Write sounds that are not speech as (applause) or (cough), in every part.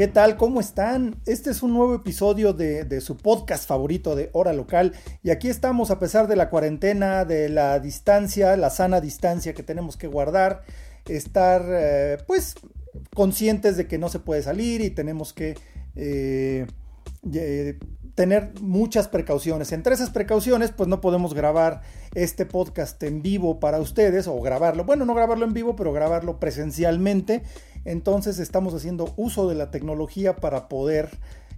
¿Qué tal? ¿Cómo están? Este es un nuevo episodio de, su podcast favorito de Hora Local y aquí estamos a pesar de la cuarentena, de la distancia, la sana distancia que tenemos que guardar, estar eh, pues conscientes de que no se puede salir y tenemos que eh, tener muchas precauciones. Entre esas precauciones, pues no podemos grabar este podcast en vivo para ustedes o grabarlo, bueno, no grabarlo en vivo, pero grabarlo presencialmente. Entonces estamos haciendo uso de la tecnología para poder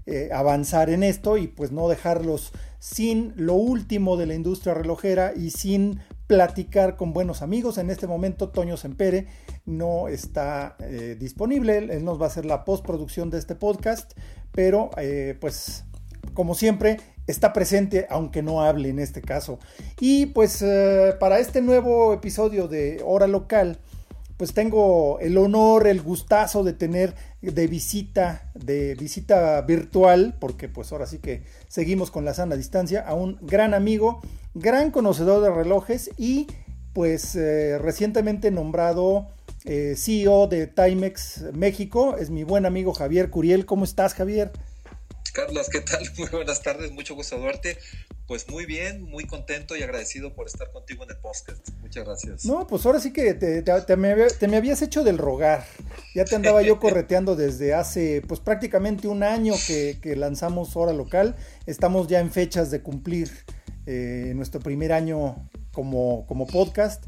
eh, avanzar en esto y pues no dejarlos sin lo último de la industria relojera y sin platicar con buenos amigos. En este momento Toño Sempere no está eh, disponible, él nos va a hacer la postproducción de este podcast, pero eh, pues como siempre, está presente, aunque no hable en este caso. Y pues para este nuevo episodio de Hora Local, pues tengo el honor, el gustazo de tener de visita, de visita virtual, porque pues ahora sí que seguimos con la sana distancia, a un gran amigo, gran conocedor de relojes y pues eh, recientemente nombrado eh, CEO de Timex México, es mi buen amigo Javier Curiel. ¿Cómo estás, Javier? Carlos, ¿qué tal? (laughs) Muy buenas tardes, mucho gusto verte. Pues muy bien, muy contento y agradecido por estar contigo en el podcast. Muchas gracias. No, pues ahora sí que te, me, habías hecho del rogar. Ya te andaba yo (laughs) correteando desde hace pues prácticamente un año que, lanzamos Hora Local. Estamos ya en fechas de cumplir eh, nuestro primer año como, como podcast.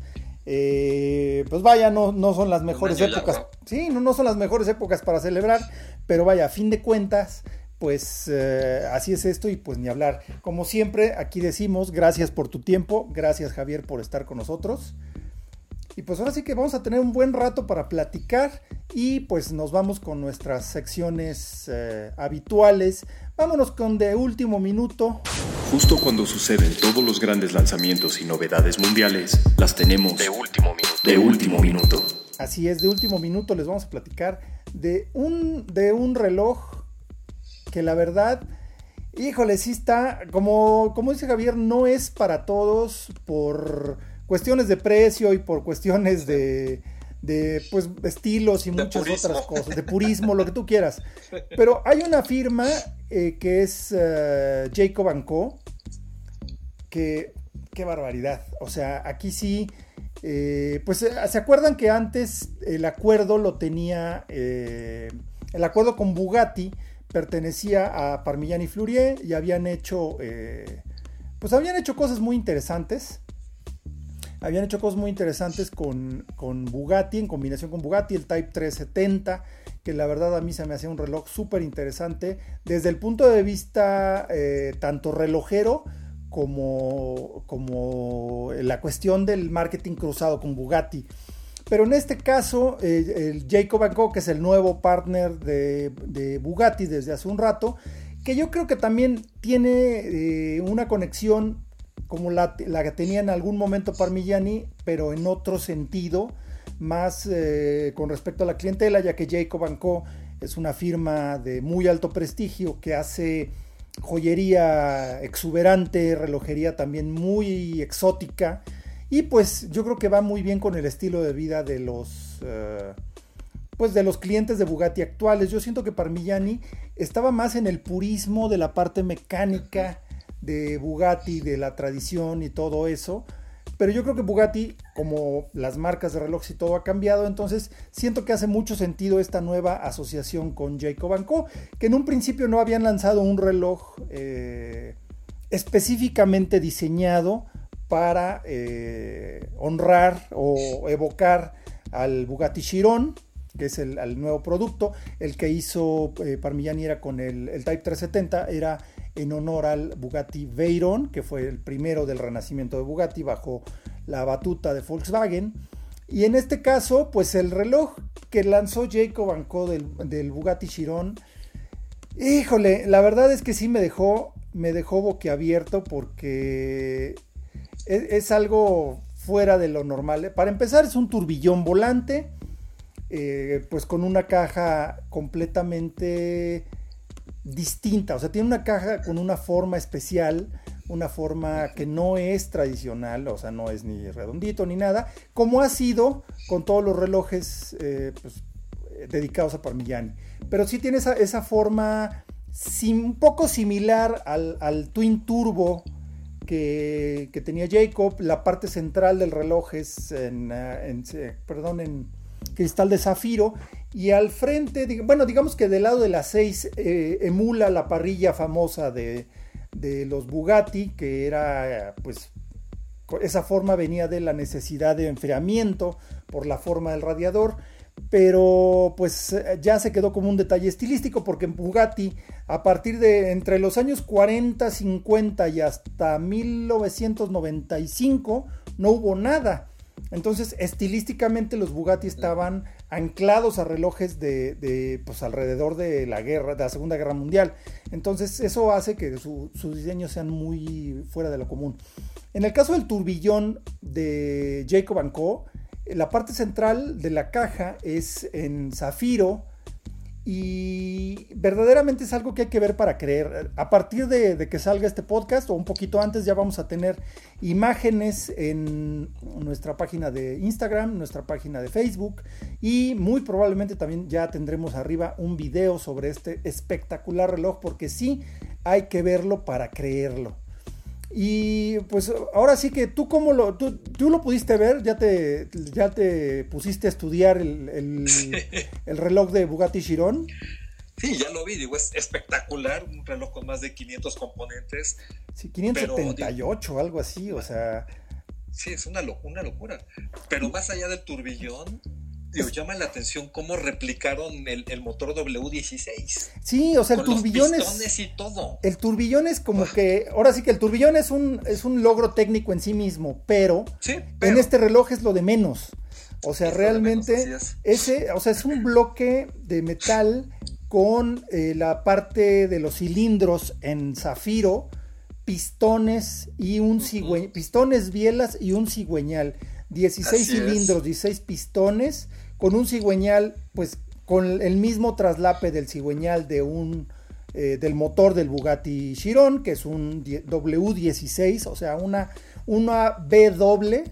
Eh, pues vaya, no, no son las mejores épocas. Sí, no, no son las mejores épocas para celebrar, pero vaya, a fin de cuentas, pues eh, así es esto y pues ni hablar. Como siempre, aquí decimos gracias por tu tiempo, gracias Javier por estar con nosotros. Y pues ahora sí que vamos a tener un buen rato para platicar y pues nos vamos con nuestras secciones eh, habituales. Vámonos con de último minuto. Justo cuando suceden todos los grandes lanzamientos y novedades mundiales, las tenemos de último minuto. De último minuto. Así es, de último minuto les vamos a platicar de un, de un reloj que la verdad, híjole, sí está, como, como dice Javier, no es para todos por cuestiones de precio y por cuestiones de, de pues estilos y muchas otras cosas, de purismo, lo que tú quieras. (laughs) Pero hay una firma eh, que es uh, Jacob Co. que qué barbaridad. O sea, aquí sí, eh, pues se acuerdan que antes el acuerdo lo tenía, el acuerdo con Bugatti pertenecía a Parmigiani Fleurier y habían hecho, eh, pues habían hecho cosas muy interesantes. Habían hecho cosas muy interesantes con, Bugatti, en combinación con Bugatti, el Type 370, que la verdad a mí se me hacía un reloj súper interesante desde el punto de vista eh, tanto relojero como, como la cuestión del marketing cruzado con Bugatti. Pero en este caso, el Jacob Co, que es el nuevo partner de, Bugatti desde hace un rato, que yo creo que también tiene eh, una conexión como la, que tenía en algún momento Parmigiani, pero en otro sentido, más eh, con respecto a la clientela, ya que Jacob Co es una firma de muy alto prestigio que hace joyería exuberante, relojería también muy exótica y pues yo creo que va muy bien con el estilo de vida de los, eh, pues de los clientes de Bugatti actuales. Yo siento que Parmigiani estaba más en el purismo de la parte mecánica de Bugatti, de la tradición y todo eso. Pero yo creo que Bugatti, como las marcas de relojes y todo ha cambiado, entonces siento que hace mucho sentido esta nueva asociación con Jacob Co, que en un principio no habían lanzado un reloj eh, específicamente diseñado para eh, honrar o evocar al Bugatti Chiron, que es el, nuevo producto. El que hizo eh, era con el, Type 370, era en honor al Bugatti Veyron, que fue el primero del renacimiento de Bugatti bajo la batuta de Volkswagen. Y en este caso, pues el reloj que lanzó Jacob Anco del, del Bugatti Chiron, híjole, la verdad es que sí me dejó, me dejó boquiabierto porque es, algo fuera de lo normal. Para empezar, es un turbillón volante, eh, pues con una caja completamente distinta, o sea, tiene una caja con una forma especial una forma que no es tradicional, o sea, no es ni redondito ni nada, como ha sido con todos los relojes eh, pues, dedicados a Parmigiani. Pero sí tiene esa, forma un poco similar al, Twin Turbo que, tenía Jacob. La parte central del reloj es en, eh, en cristal de zafiro. Y al frente, bueno, digamos que del lado de las 6 eh, emula la parrilla famosa de los Bugatti, que era pues esa forma venía de la necesidad de enfriamiento por la forma del radiador, pero pues ya se quedó como un detalle estilístico porque en Bugatti a partir de entre los años 40, 50 y hasta 1995 no hubo nada. Entonces, estilísticamente los Bugatti estaban anclados a relojes de, pues alrededor de la guerra, de la Segunda Guerra Mundial. Entonces, eso hace que sus diseños sean muy fuera de lo común. En el caso del turbillón de Jacob Co, la parte central de la caja es en zafiro y verdaderamente es algo que hay que ver para creer. A partir de, que salga este podcast o un poquito antes ya vamos a tener imágenes en nuestra página de Instagram, nuestra página de Facebook y muy probablemente también ya tendremos arriba un video sobre este espectacular reloj porque sí hay que verlo para creerlo. Y pues ahora sí que tú cómo lo, tú, lo pudiste ver, ya te, ya te pusiste a estudiar (laughs) el, reloj de Bugatti Chiron. Sí, ya lo vi, digo, es espectacular, un reloj con más de 500 componentes. Sí, 578, algo así, o sea... Sí, es una, una locura. Pero más allá del turbillón, Digo, llama la atención cómo replicaron el, motor W16. Sí, o sea, el turbillón es. y todo. El turbillón es como que. Ahora sí que el turbillón es un, es un logro técnico en sí mismo, pero, en este reloj es lo de menos. O sea, realmente. ese, o sea, es un bloque de metal con eh, la parte de los cilindros en zafiro, pistones y un cigüeñal, pistones bielas y un cigüeñal. 16 cilindros, 16 pistones con un cigüeñal, pues con el mismo traslape del cigüeñal de un eh, del motor del Bugatti Chiron, que es un W16, o sea, una, una B doble,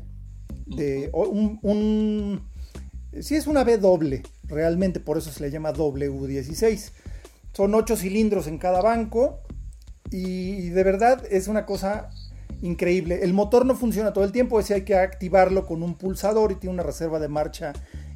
de, un, un, es una B doble, realmente por eso se le llama W16. Son ocho cilindros en cada banco y de verdad es una cosa increíble. El motor no funciona todo el tiempo, ese hay que activarlo con un pulsador y tiene una reserva de marcha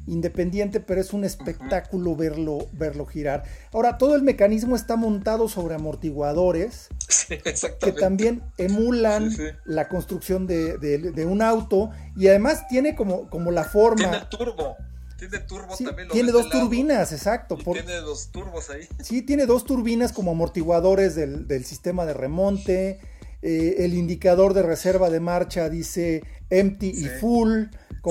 independiente, pero es un espectáculo verlo, verlo girar. Ahora, todo el mecanismo está montado sobre amortiguadores (laughs) que también emulan la construcción de, un auto y además tiene como, como la forma... Tiene turbo. Tiene turbo también. tiene dos turbinas, exacto. tiene dos turbos ahí. Sí, tiene dos turbinas como amortiguadores del, sistema de remonte. Eh, el indicador de reserva de marcha dice empty y full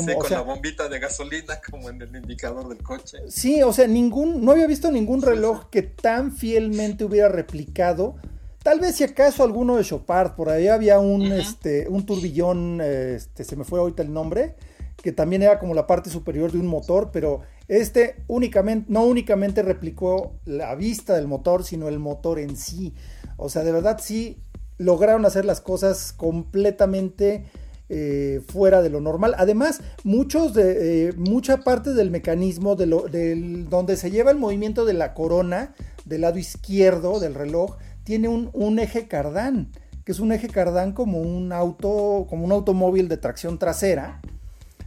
sí, con la bombita de gasolina (laughs) como en el indicador del coche. Sí, o sea, ningún, no había visto ningún reloj que tan fielmente hubiera replicado. Tal vez si acaso alguno de Chopard, por ahí había un, este, un turbillón, este, se me fue ahorita el nombre, que también era como la parte superior de un motor, pero este únicamente, no únicamente replicó la vista del motor, sino el motor en sí. O sea, de verdad sí lograron hacer las cosas completamente eh, fuera de lo normal. Además, muchos de, eh, mucha parte del mecanismo de lo, donde se lleva el movimiento de la corona del lado izquierdo del reloj tiene un, un eje cardán, que es un eje cardán como un auto, como un automóvil de tracción trasera.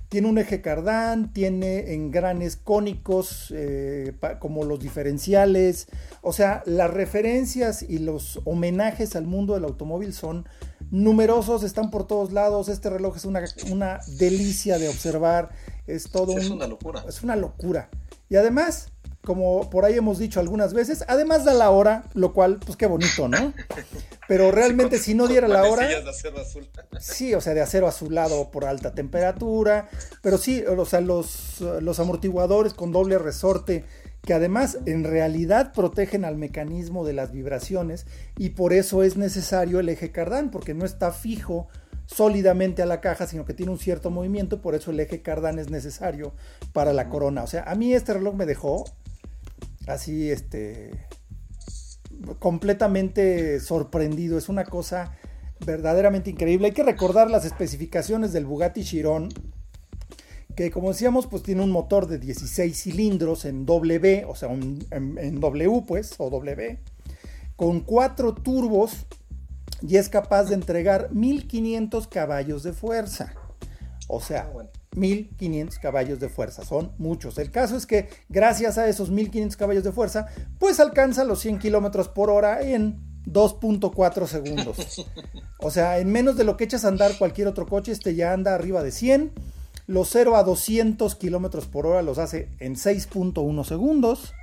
Tiene un eje cardán, tiene engranes cónicos eh, como los diferenciales. O sea, las referencias y los homenajes al mundo del automóvil son numerosos, están por todos lados. Este reloj es una, una delicia de observar. Es todo Es una locura. Es una locura. Y además, como por ahí hemos dicho algunas veces, además da la hora, lo cual, pues qué bonito, ¿no? Pero realmente si no diera la hora... De acero azul. Sí, o sea, de acero azulado por alta temperatura. Pero sí, o sea, los, los amortiguadores con doble resorte que además en realidad protegen al mecanismo de las vibraciones y por eso es necesario el eje cardán, porque no está fijo sólidamente a la caja, sino que tiene un cierto movimiento, por eso el eje cardán es necesario para la corona. O sea, a mí este reloj me dejó así, este, completamente sorprendido. Es una cosa verdaderamente increíble. Hay que recordar las especificaciones del Bugatti Chiron, que como decíamos, pues tiene un motor de 16 cilindros en W, o sea, en, W, pues, o W, con cuatro turbos y es capaz de entregar 1500 caballos de fuerza. O sea, 1500 ah, caballos de fuerza, son muchos. El caso es que gracias a esos 1500 caballos de fuerza, pues alcanza los 100 kilómetros por hora en 2.4 segundos. (laughs) O sea, en menos de lo que echas a andar cualquier otro coche, este ya anda arriba de 100. Los 0 a 200 kilómetros por hora los hace en 6.1 segundos.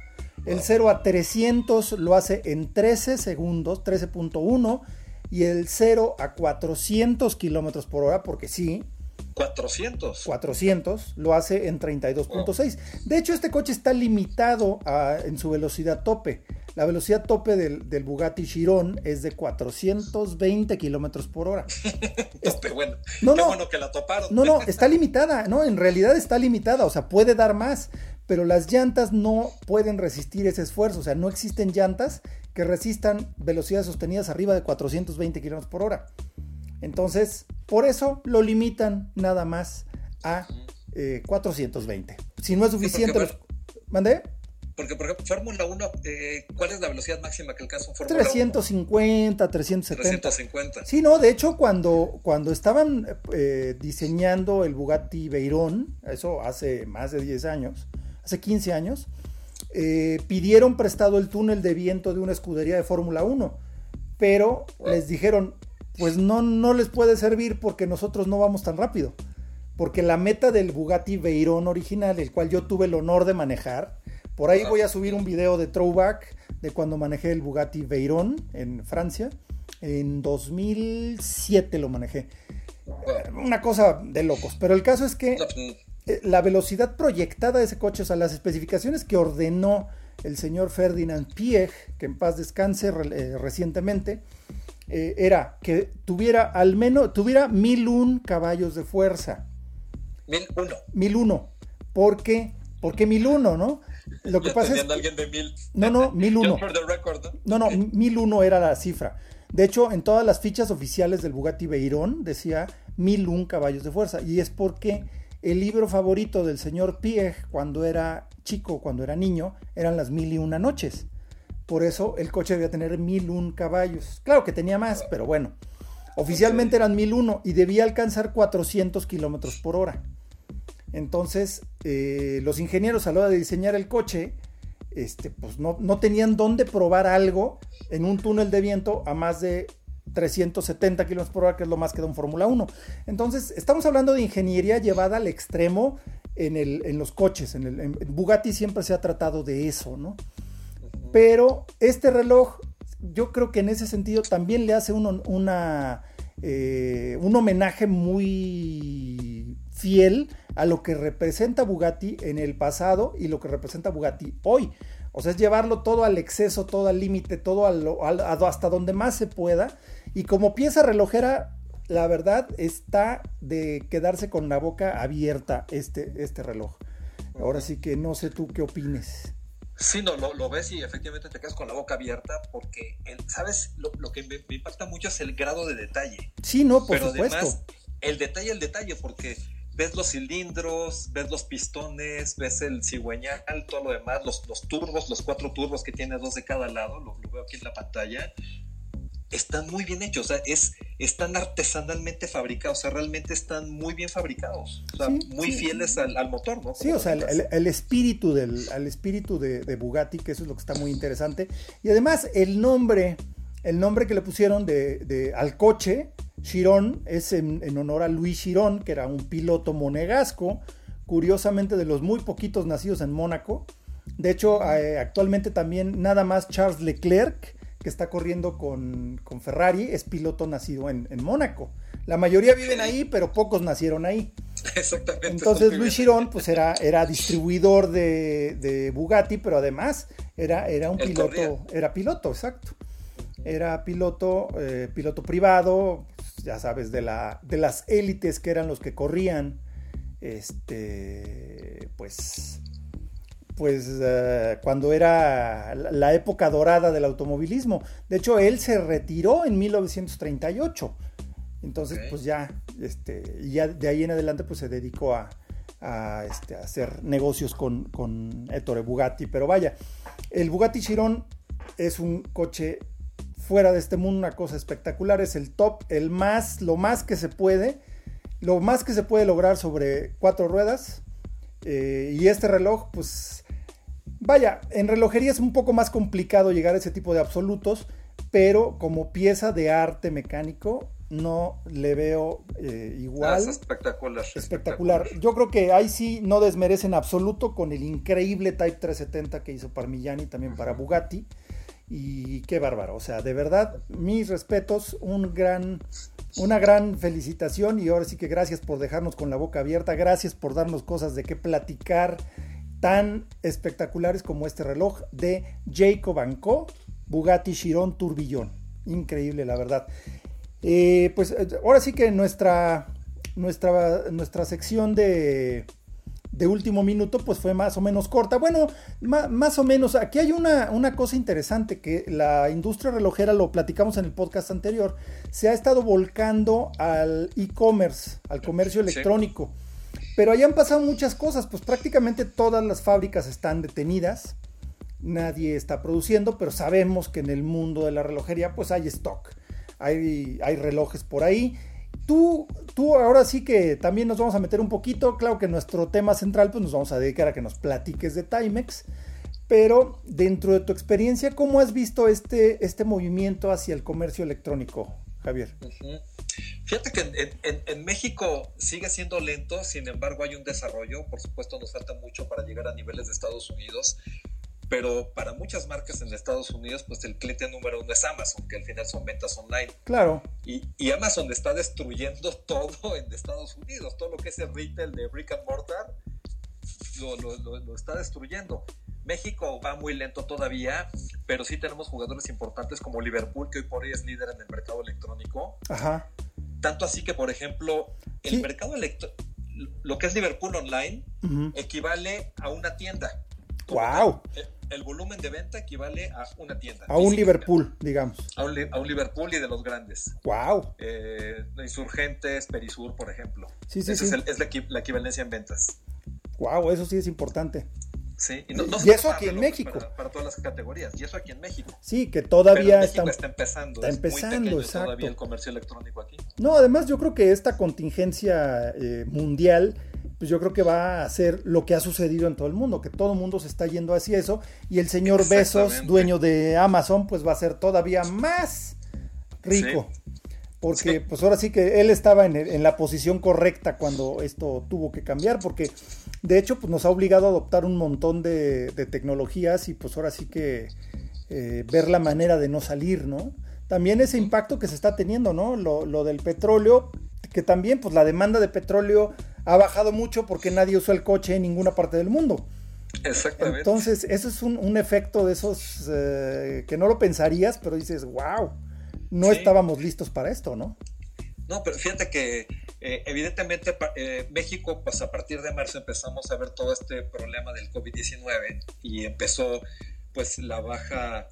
El 0 a 300 lo hace en 13 segundos, 13.1 y el 0 a 400 kilómetros por hora, porque sí. 400. 400 lo hace en 32.6. De hecho, este coche está limitado en su velocidad tope. La velocidad tope del, Bugatti Chiron es de 420 kilómetros por hora. (laughs) Pero bueno, no, qué bueno que la toparon. No, no, (laughs) está limitada. No, en realidad está limitada. O sea, puede dar más. Pero las llantas no pueden resistir ese esfuerzo. O sea, no existen llantas que resistan velocidades sostenidas arriba de 420 kilómetros por hora. Entonces, por eso lo limitan nada más a 420. Eh, si no es suficiente, los... ¿Mandé? Porque, por ejemplo, Fórmula 1, eh, ¿cuál es la velocidad máxima que alcanza un Fórmula 350, 370. 350. Sí, no, de hecho, cuando, cuando estaban eh, diseñando el Bugatti Veyron, eso hace más de 10 años, hace 15 años, eh, pidieron prestado el túnel de viento de una escudería de Fórmula 1, pero les dijeron, pues no, no les puede servir porque nosotros no vamos tan rápido. Porque la meta del Bugatti Veyron original, el cual yo tuve el honor de manejar, por ahí voy a subir un video de throwback de cuando manejé el Bugatti Veyron en Francia. En 2007 lo manejé. Una cosa de locos. Pero el caso es que eh, la velocidad proyectada de ese coche, o sea, las especificaciones que ordenó el señor Ferdinand Piech, que en paz descanse eh, recientemente, eh, era que tuviera al menos, tuviera 1001 caballos de fuerza. 1001. 1001. ¿Por qué? ¿Por qué 1001, no? Lo que pasa es. alguien de mil. No, no, 1001. (laughs) ¿no? no, no, 1001 era la cifra. De hecho, en todas las fichas oficiales del Bugatti Veyron decía 1001 caballos de fuerza. Y es porque el libro favorito del señor Piech cuando era chico, cuando era niño, eran las mil y una noches. Por eso el coche debía tener mil un caballos. Claro que tenía más, pero bueno. Oficialmente eran mil uno y debía alcanzar 400 kilómetros por hora. Entonces, eh, los ingenieros a la hora de diseñar el coche, este, pues no, no tenían dónde probar algo en un túnel de viento a más de 370 kilómetros por hora, que es lo más que da un Fórmula 1. Entonces, estamos hablando de ingeniería llevada al extremo en, el, en los coches. En, el, Bugatti siempre se ha tratado de eso, ¿no? Pero este reloj, yo creo que en ese sentido también le hace una, eh, un homenaje muy fiel a lo que representa Bugatti en el pasado y lo que representa Bugatti hoy. O sea, es llevarlo todo al exceso, todo al límite, todo hasta donde más se pueda y como pieza relojera, la verdad está de quedarse con la boca abierta este, este reloj. Ahora sí que no sé tú qué opines. Sí, no, lo, ves y efectivamente te quedas con la boca abierta porque, ¿sabes? Lo, que me, impacta mucho es el grado de detalle. Sí, no, por Pero además, el detalle, el detalle, porque ves los cilindros, ves los pistones, ves el cigüeñal, todo lo demás, los, los turbos, los cuatro turbos que tiene dos de cada lado, lo, lo veo aquí en la pantalla están muy bien hechos, o sea, es, están artesanalmente fabricados, o sea, realmente están muy bien fabricados, o sea, muy fieles al, motor, ¿no? sí, o sea, el, espíritu del espíritu de, Bugatti, que eso es lo que está muy interesante, y además el nombre, el nombre que le pusieron de, al coche, Chiron, es en, honor a Luis Chiron, que era un piloto monegasco, curiosamente de los muy poquitos nacidos en Mónaco, de hecho, eh, actualmente también nada más Charles Leclerc, que está corriendo con, Ferrari, es piloto nacido en, Mónaco. La mayoría viven ahí, pero pocos nacieron ahí. (laughs) Exactamente. Entonces Luis Girón, pues era, era distribuidor de, Bugatti, pero además era, era un piloto, era piloto, exacto. Era piloto, eh, piloto privado, ya sabes, de, la, de las élites que eran los que corrían, este, pues, pues eh, cuando era la época dorada del automovilismo. De hecho, él se retiró en 1938. Entonces, pues ya, este, ya de ahí en adelante, pues se dedicó a, este, hacer negocios con, con Ettore Bugatti. Pero vaya, el Bugatti Chiron es un coche fuera de este mundo, una cosa espectacular, es el top, el más, lo más que se puede, lo más que se puede lograr sobre cuatro ruedas. Eh, y este reloj, pues, vaya, en relojería es un poco más complicado llegar a ese tipo de absolutos, pero como pieza de arte mecánico no le veo eh, igual. es espectacular, espectacular. Yo creo que ahí sí no desmerecen absoluto con el increíble Type 370 que hizo Parmigiani también para Bugatti. Y qué bárbaro, o sea, de verdad, mis respetos, un gran, una gran felicitación y ahora sí que gracias por dejarnos con la boca abierta, gracias por darnos cosas de qué platicar tan espectaculares como este reloj de Jacob Co. Bugatti Chiron Turbillón. Increíble, la verdad. Eh, pues eh, ahora sí que nuestra, nuestra, nuestra sección de, de último minuto, pues fue más o menos corta. Bueno, más o menos, aquí hay una, una, cosa interesante que la industria relojera, lo platicamos en el podcast anterior, se ha estado volcando al e-commerce, al comercio electrónico. Pero ahí han pasado muchas cosas, pues prácticamente todas las fábricas están detenidas, nadie está produciendo, pero sabemos que en el mundo de la relojería pues hay stock, hay, relojes por ahí Tú, tú ahora sí que también nos vamos a meter un poquito, claro que nuestro tema central pues nos vamos a dedicar a que nos platiques de Timex, pero dentro de tu experiencia, ¿cómo has visto este, este movimiento hacia el comercio electrónico, Javier? Fíjate que en, México sigue siendo lento, sin embargo hay un desarrollo, por supuesto nos falta mucho para llegar a niveles de Estados Unidos, pero para muchas marcas en Estados Unidos, pues el cliente número uno es Amazon, que al final son ventas online. Claro. Y, y Amazon está destruyendo (laughs) todo en Estados Unidos, todo lo que es el retail de brick and mortar, lo, lo, lo, está destruyendo. México va muy lento todavía, pero sí tenemos jugadores importantes como Liverpool, que hoy por hoy es líder en el mercado electrónico. Ajá. Tanto así que, por ejemplo, el mercado electrónico, lo que es Liverpool online, equivale a una tienda. ¡Wow! el volumen de venta equivale a una tienda. A un Liverpool, digamos. A un, Liverpool y de los grandes. ¡Wow! Eh, Insurgentes, Perisur, por ejemplo. Sí, sí, sí. Es, la, equivalencia en ventas. ¡Wow! Eso sí es importante. Sí, y, eso aquí en México. Para, todas las categorías, y eso aquí en México. Sí, que todavía está, está, empezando. Está empezando, exacto. todavía el comercio electrónico aquí. No, además yo creo que esta contingencia eh, mundial pues yo creo que va a ser lo que ha sucedido en todo el mundo, que todo el mundo se está yendo hacia eso y el señor Besos, dueño de Amazon, pues va a ser todavía más rico. Porque pues ahora sí que él estaba en, la posición correcta cuando esto tuvo que cambiar, porque de hecho pues nos ha obligado a adoptar un montón de, tecnologías y pues ahora sí que eh, ver la manera de no salir, ¿no? También ese impacto que se está teniendo, ¿no? Lo, lo del petróleo, que también pues la demanda de petróleo ha bajado mucho porque nadie usa el coche en ninguna parte del mundo. Exactamente. Entonces, eso es un, efecto de esos eh, que no lo pensarías, pero dices, wow, no estábamos listos para esto, ¿no? No, pero fíjate que eh, evidentemente eh, México, pues a partir de marzo empezamos a ver todo este problema del COVID-19 y empezó pues la baja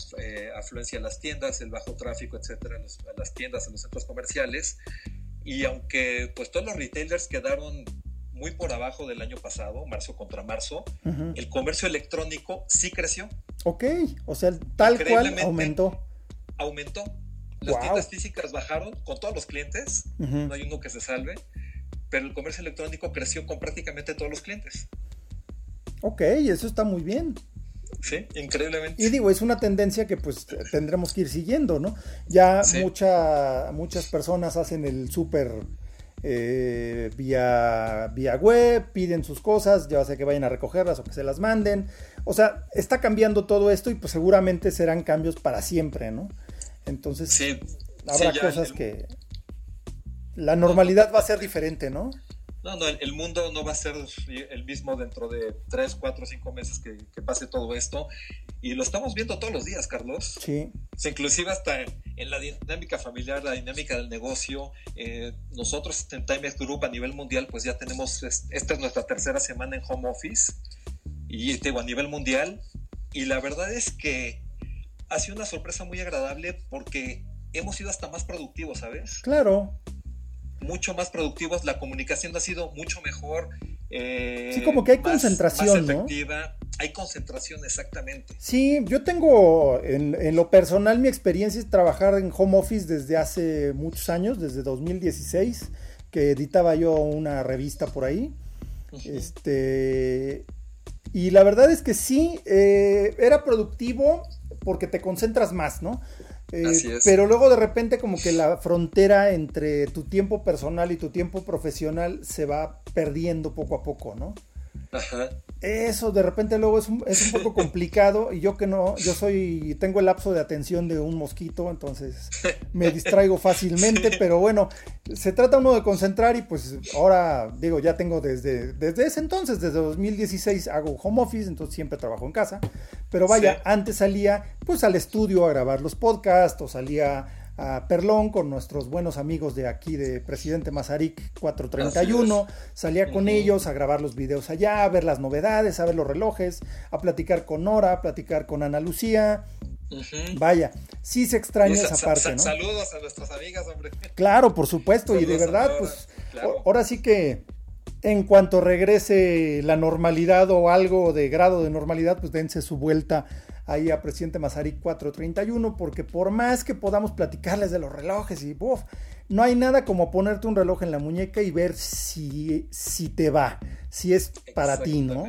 afluencia a las tiendas, el bajo tráfico, etcétera, a las tiendas, en los centros comerciales. Y aunque pues todos los retailers quedaron muy por abajo del año pasado, marzo contra marzo, el comercio electrónico sí creció. Ok, o sea, tal cual aumentó. Aumentó. Las tiendas físicas bajaron con todos los clientes, no hay uno que se salve, pero el comercio electrónico creció con prácticamente todos los clientes. Ok, eso está muy bien. Sí, increíblemente. Y digo, es una tendencia que pues tendremos que ir siguiendo, ¿no? Ya mucha, muchas personas hacen el súper eh, vía, vía web, piden sus cosas, ya sea que vayan a recogerlas o que se las manden. O sea, está cambiando todo esto y pues seguramente serán cambios para siempre, ¿no? Entonces, sí, habrá cosas que... La normalidad va a ser diferente, ¿no? No, no, el, mundo no va a ser el mismo dentro de 3, 4, 5 meses que, pase todo esto. Y lo estamos viendo todos los días, Carlos. Sí. inclusive hasta en, la dinámica familiar, la dinámica del negocio. Eh, nosotros en Timex Group a nivel mundial, pues ya tenemos, esta es nuestra tercera semana en home office. Y digo, a nivel mundial. Y la verdad es que ha sido una sorpresa muy agradable porque hemos sido hasta más productivos, ¿sabes? Claro. Mucho más productivos, la comunicación ha sido mucho mejor. Eh, sí, como que hay concentración, más efectiva. Hay concentración, exactamente. Sí, yo tengo en, en, lo personal mi experiencia es trabajar en home office desde hace muchos años, desde 2016, que editaba yo una revista por ahí. Este. Y la verdad es que sí, eh, era productivo porque te concentras más, ¿no? Eh, pero luego de repente como que la frontera entre tu tiempo personal y tu tiempo profesional se va perdiendo poco a poco, ¿no? Ajá. Eso de repente luego es un, es un poco complicado y yo que no, yo soy, tengo el lapso de atención de un mosquito, entonces me distraigo fácilmente, pero bueno, se trata uno de concentrar y pues ahora digo, ya tengo desde, desde ese entonces, desde 2016 hago home office, entonces siempre trabajo en casa, pero vaya, antes salía pues al estudio a grabar los podcasts o salía a Perlón con nuestros buenos amigos de aquí de Presidente Mazarik 431. Salía con ellos a grabar los videos allá, a ver las novedades, a ver los relojes, a platicar con Nora, a platicar con Ana Lucía. Vaya, sí se extraña esa parte, ¿no? Saludos a nuestras amigas, hombre. Claro, por supuesto, y de verdad, pues ahora sí que en cuanto regrese la normalidad o algo de grado de normalidad, pues dense su vuelta ahí a presidente Mazarik 431, porque por más que podamos platicarles de los relojes y uf, no hay nada como ponerte un reloj en la muñeca y ver si, si te va, si es para ti, ¿no?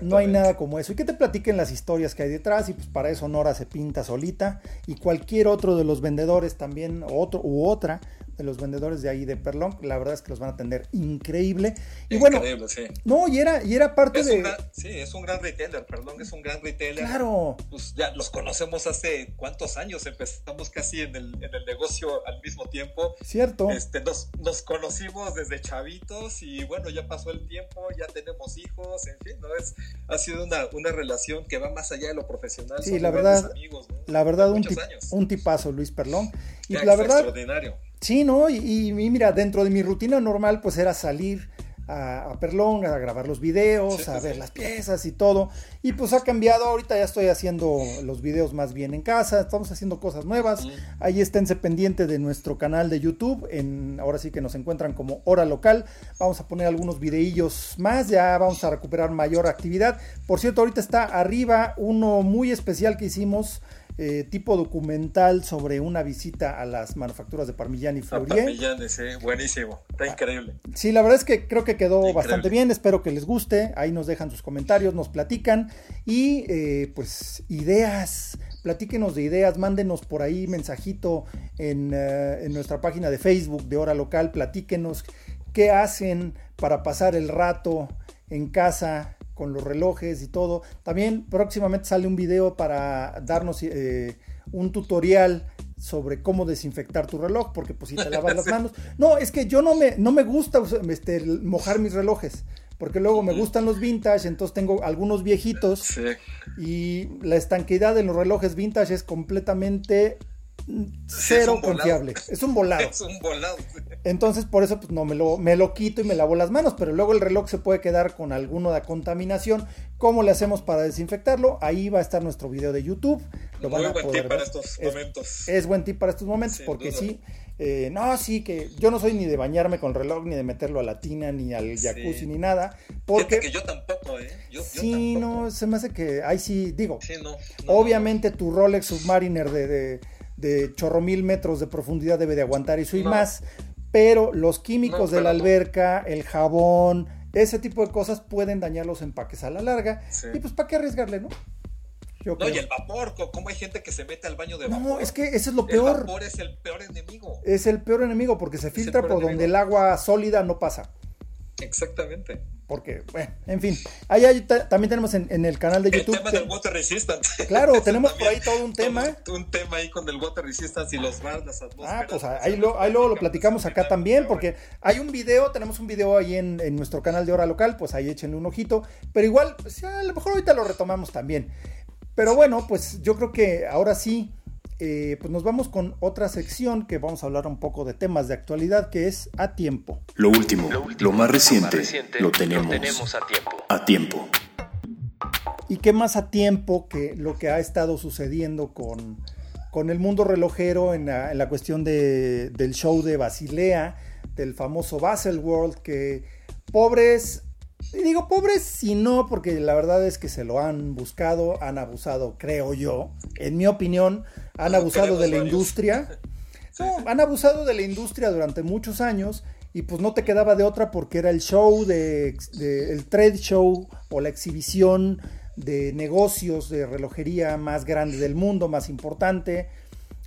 No hay nada como eso. Y que te platiquen las historias que hay detrás. Y pues para eso Nora se pinta solita. Y cualquier otro de los vendedores también, otro u otra, los vendedores de ahí de Perlón, la verdad es que los van a atender increíble. Y bueno, no, y era, y era parte de. sí, es un gran retailer, Perlón es un gran retailer. Claro. Pues ya los conocemos hace cuántos años, empezamos casi en el, en el negocio al mismo tiempo. Cierto. Este, nos, nos conocimos desde chavitos y bueno, ya pasó el tiempo, ya tenemos hijos, en fin, ¿no? Es, ha sido una, una relación que va más allá de lo profesional. Sí, la verdad, la verdad, un, un tipazo, Luis Perlón. Y la verdad, extraordinario Sí, ¿no? Y, mira, dentro de mi rutina normal, pues era salir a, Perlón, a grabar los videos, a ver las piezas y todo. Y pues ha cambiado, ahorita ya estoy haciendo los videos más bien en casa, estamos haciendo cosas nuevas. Ahí esténse pendiente de nuestro canal de YouTube, en, ahora sí que nos encuentran como Hora Local. Vamos a poner algunos videillos más, ya vamos a recuperar mayor actividad. Por cierto, ahorita está arriba uno muy especial que hicimos eh, tipo documental sobre una visita a las manufacturas de Parmigiani Fleurier. Parmigiani, sí, buenísimo, está ah, increíble. Sí, la verdad es que creo que quedó bastante bien, espero que les guste, ahí nos dejan sus comentarios, nos platican y eh, pues ideas, platíquenos de ideas, mándenos por ahí mensajito en, eh, en nuestra página de Facebook de Hora Local, platíquenos qué hacen para pasar el rato en casa, con los relojes y todo. También próximamente sale un video para darnos eh, un tutorial sobre cómo desinfectar tu reloj, porque pues si te lavas las (laughs) manos. No, es que yo no me, no me gusta este, mojar mis relojes, porque luego me gustan los vintage, entonces tengo algunos viejitos y la estanqueidad en los relojes vintage es completamente cero confiable. Es un volado. (laughs) Es un volado. Entonces, por eso, pues no me lo, me lo quito y me lavo las manos. Pero luego el reloj se puede quedar con alguno de contaminación. ¿Cómo le hacemos para desinfectarlo? Ahí va a estar nuestro video de YouTube. Lo Muy buen tip para estos momentos. Es buen tip para estos momentos, porque sí. Eh, no, sí, que yo no soy ni de bañarme con reloj, ni de meterlo a la tina, ni al jacuzzi, ni nada. Porque que yo tampoco, ¿eh? Yo, sí, no, se me hace que. Ahí sí, digo. Sí, no, obviamente tu Rolex Submariner de de chorro mil metros de profundidad debe de aguantar eso y más, pero los químicos de la alberca, el jabón, ese tipo de cosas pueden dañar los empaques a la larga. Y pues, ¿para qué arriesgarle, no? no, y el vapor, ¿cómo hay gente que se mete al baño de vapor? No, es que ese es lo peor. El vapor es el peor enemigo. Es el peor enemigo porque se filtra por donde el agua sólida no pasa. Exactamente. Porque, bueno, en fin. Ahí también tenemos en, el canal de YouTube. El tema del Water Resistance. Claro, (laughs) tenemos por ahí todo un tema. un tema ahí con el Water Resistance y los bars, las atmósferas. Ah, pues ahí, lo, ahí luego lo platicamos acá también, porque hay un video, tenemos un video ahí en, en nuestro canal de Hora Local, pues ahí échenle un ojito. Pero igual, pues, a lo mejor ahorita lo retomamos también. Pero bueno, pues yo creo que ahora sí eh, pues nos vamos con otra sección que vamos a hablar un poco de temas de actualidad que es a tiempo. Lo último, lo, más, reciente, lo, tenemos, a tiempo. A tiempo. ¿Y qué más a tiempo que lo que ha estado sucediendo con, con el mundo relojero en la, cuestión de, del show de Basilea, del famoso Baselworld, que pobres y digo pobres si no, porque la verdad es que se lo han buscado, han abusado, creo yo, en mi opinión, han abusado de la industria. (laughs) han abusado de la industria durante muchos años y pues no te quedaba de otra porque era el show de, el trade show o la exhibición de negocios de relojería más grande del mundo, más importante.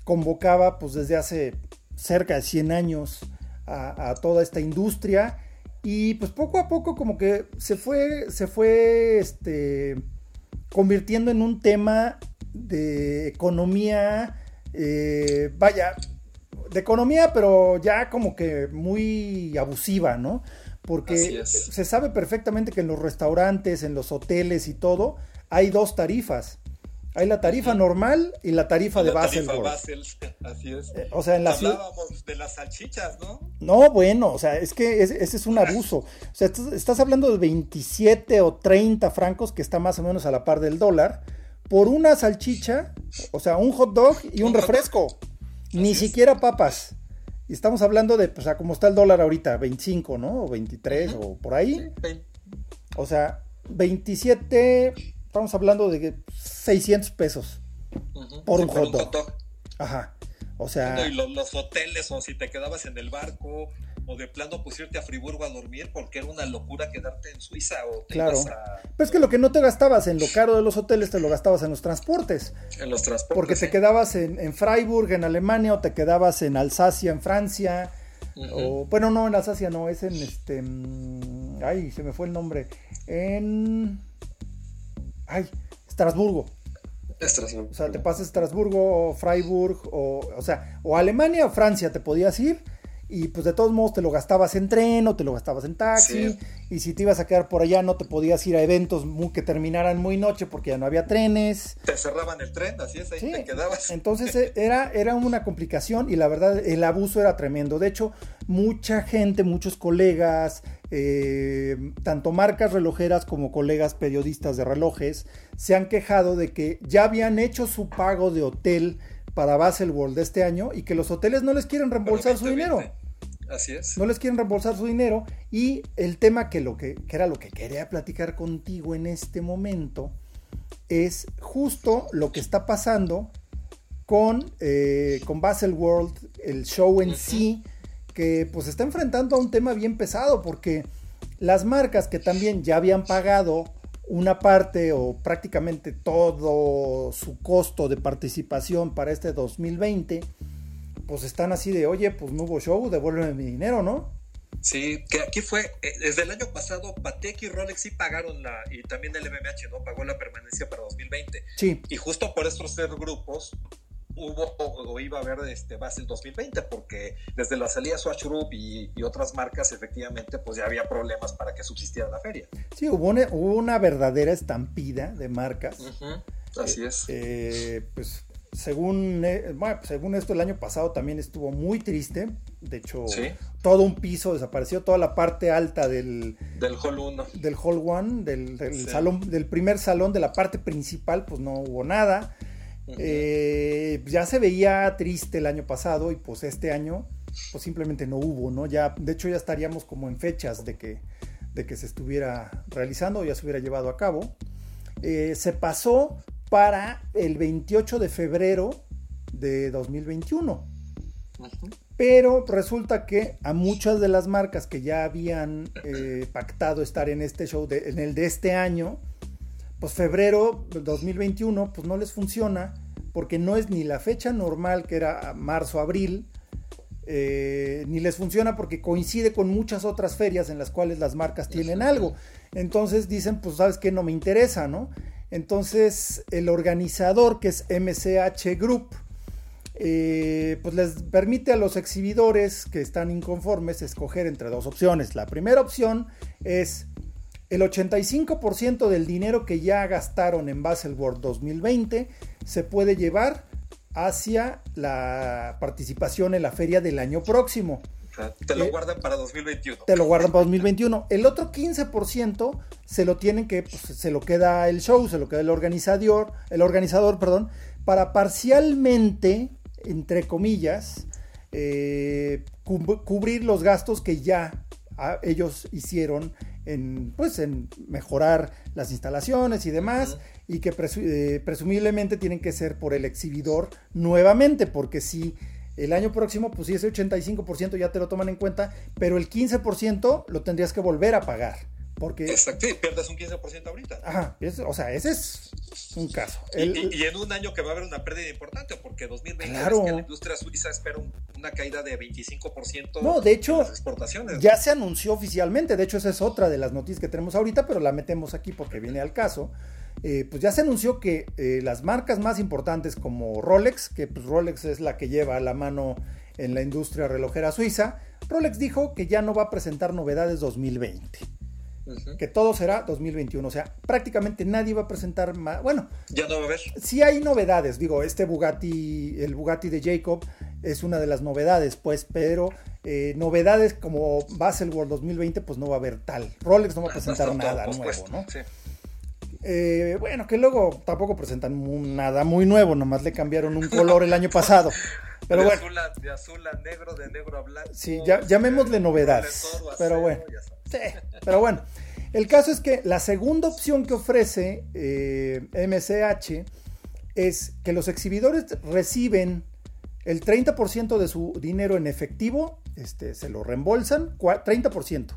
Convocaba pues desde hace cerca de 100 años a, a toda esta industria y pues poco a poco como que se fue, se fue este, convirtiendo en un tema de economía, eh, vaya, de economía, pero ya como que muy abusiva, ¿no? Porque se sabe perfectamente que en los restaurantes, en los hoteles y todo, hay dos tarifas. Hay la tarifa normal y la tarifa de Basel. (laughs) así es. Eh, o sea, en la Hablábamos de las salchichas, ¿no? No, bueno, o sea, es que ese, es un (laughs) abuso. O sea, estás hablando de 27 o 30 francos, que está más o menos a la par del dólar, por una salchicha, o sea, un hot dog y un, refresco. Ni siquiera papas. Y estamos hablando de, pues, o sea, como está el dólar ahorita, 25, ¿no? O 23 o por ahí. o sea, 27 estamos hablando de 600 pesos por un, hot dog. Ajá. O sea. y los, hoteles, o si te quedabas en el barco, o de plano pues irte a Friburgo a dormir, porque era una locura quedarte en Suiza. O claro. Pero es que lo que no te gastabas en lo caro de los hoteles, te lo gastabas en los transportes. En los transportes. Porque te quedabas en, en, Freiburg, en Alemania, o te quedabas en Alsacia, en Francia. O, bueno, no, en Alsacia no, es en este. Mm, ay, se me fue el nombre. En ay, Estrasburgo. Estrasburgo. O sea, te pasas Estrasburgo o Freiburg o, o sea, o Alemania o Francia te podías ir y pues de todos modos te lo gastabas en tren o te lo gastabas en taxi y si te ibas a quedar por allá no te podías ir a eventos muy, que terminaran muy noche porque ya no había trenes. Te cerraban el tren, así es, ahí te quedabas. (laughs) Entonces eh, era, era una complicación y la verdad el abuso era tremendo. De hecho, mucha gente, muchos colegas, eh, tanto marcas relojeras como colegas periodistas de relojes se han quejado de que ya habían hecho su pago de hotel para Baselworld de este año y que los hoteles no les quieren reembolsar su dinero. Así es. No les quieren reembolsar su dinero. Y el tema que, lo que, era lo que quería platicar contigo en este momento es justo lo que está pasando con, eh, con Baselworld, el show en sí, que pues está enfrentando a un tema bien pesado porque las marcas que también ya habían pagado una parte o prácticamente todo su costo de participación para este 2020, pues están así de, oye, pues no hubo show, devuélveme mi dinero, ¿no? Sí, que aquí fue, eh, desde el año pasado, Patek y Rolex sí pagaron la, y también el MMH, ¿no? Pagó la permanencia para 2020. Sí. Y justo por estos tres grupos, hubo o iba a haber este base el 2020 porque desde la salida Swatch Group y, otras marcas efectivamente pues ya había problemas para que subsistiera la feria. Sí, hubo una, hubo una verdadera estampida de marcas. Así es. Eh, pues según, eh, bueno, según esto el año pasado también estuvo muy triste. De hecho, todo un piso desapareció, toda la parte alta del... Del Hall 1. Del Hall 1, del, salón, del primer salón, de la parte principal, pues no hubo nada. Eh, ya se veía triste el año pasado y pues este año pues simplemente no hubo, ¿no? Ya, de hecho ya estaríamos como en fechas de que, de que se estuviera realizando, ya se hubiera llevado a cabo. Eh, se pasó para el 28 de febrero de 2021. Pero resulta que a muchas de las marcas que ya habían eh, pactado estar en este show, en el de este año, pues febrero del 2021, pues no les funciona porque no es ni la fecha normal que era marzo-abril, eh, ni les funciona porque coincide con muchas otras ferias en las cuales las marcas tienen algo. Entonces dicen, pues sabes que no me interesa, ¿no? Entonces el organizador que es MCH Group, eh, pues les permite a los exhibidores que están inconformes escoger entre dos opciones. La primera opción es el 85% del dinero que ya gastaron en Baselworld 2020 se puede llevar hacia la participación en la feria del año próximo. Te lo eh, guardan para 2021. Te lo guardan para 2021. El otro 15% se lo tienen que, pues, se lo queda el show, se lo queda el organizador, el organizador, perdón, para parcialmente, entre comillas, eh, cubrir los gastos que ya ah, ellos hicieron en, pues, en mejorar las instalaciones y demás y que eh, presumiblemente tienen que ser por el exhibidor nuevamente, porque si el año próximo, pues si ese 85% ya te lo toman en cuenta, pero el 15% lo tendrías que volver a pagar. Porque... Exacto, y pierdes un 15% ahorita. Ajá, o sea, ese es un caso. y, en un año que va a haber una pérdida importante, porque 2020 claro. la industria suiza espera una caída de 25% no, de hecho, las exportaciones. Ya se anunció oficialmente, de hecho esa es otra de las noticias que tenemos ahorita, pero la metemos aquí porque viene al caso. Eh, pues ya se anunció que eh, las marcas más importantes como Rolex, que pues Rolex es la que lleva la mano en la industria relojera suiza, Rolex dijo que ya no va a presentar novedades 2020. Que todo será 2021. O sea, prácticamente nadie va a presentar más. Bueno, ya no va a haber. Sí hay novedades. Digo, este Bugatti, el Bugatti de Jacob, es una de las novedades, pues, pero eh, novedades como Baselworld 2020, pues no va a haber tal. Rolex no va a presentar nada nuevo, ¿no? Sí. Eh, bueno, que luego tampoco presentan nada muy nuevo, nomás le cambiaron un color el año pasado. Pero de bueno. Azul a, de azul a negro, de negro a blanco. Sí, ya, llamémosle novedades. Pero bueno. Sí, pero bueno. El caso es que la segunda opción que ofrece eh, MCH es que los exhibidores reciben el 30% de su dinero en efectivo, este, se lo reembolsan, 30%.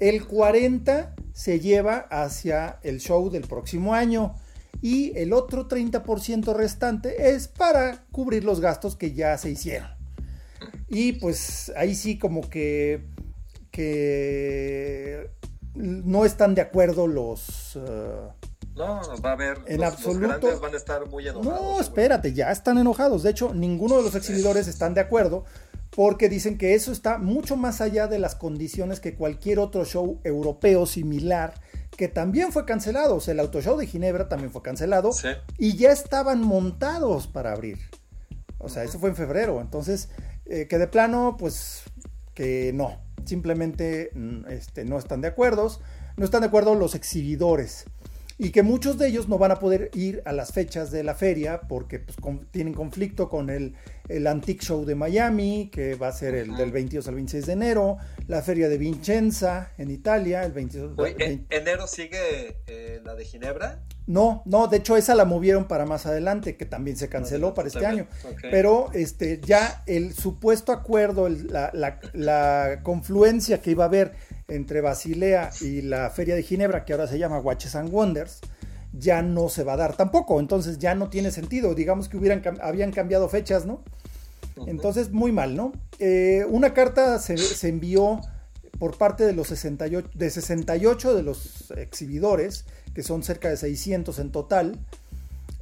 El 40% se lleva hacia el show del próximo año y el otro 30% restante es para cubrir los gastos que ya se hicieron. Y pues ahí sí como que, que no están de acuerdo los... Uh, no, va a haber. En absoluto. van a estar muy enojados. No, espérate, ya están enojados. De hecho, ninguno de los exhibidores están de acuerdo porque dicen que eso está mucho más allá de las condiciones que cualquier otro show europeo similar que también fue cancelado. O sea, el Auto Show de Ginebra también fue cancelado y ya estaban montados para abrir. O sea, eso fue en febrero. Entonces, eh, que de plano, pues que no. Simplemente mm, este, no están de acuerdo. No están de acuerdo los exhibidores y que muchos de ellos no van a poder ir a las fechas de la feria porque pues, tienen conflicto con el, el Antique Show de Miami, que va a ser el del 22 al 26 de enero, la feria de Vincenza en Italia, el 22 de ¿Enero sigue eh, la de Ginebra? No, no, de hecho esa la movieron para más adelante, que también se canceló para este año. Pero este, ya el supuesto acuerdo, la, la, la confluencia que iba a haber entre Basilea y la Feria de Ginebra, que ahora se llama Watches and Wonders, ya no se va a dar tampoco. Entonces ya no tiene sentido. Digamos que hubieran, habían cambiado fechas, ¿no? Entonces, muy mal, ¿no? Eh, una carta se, envió por parte de los 68 de 68 de los exhibidores, que son cerca de 600 en total,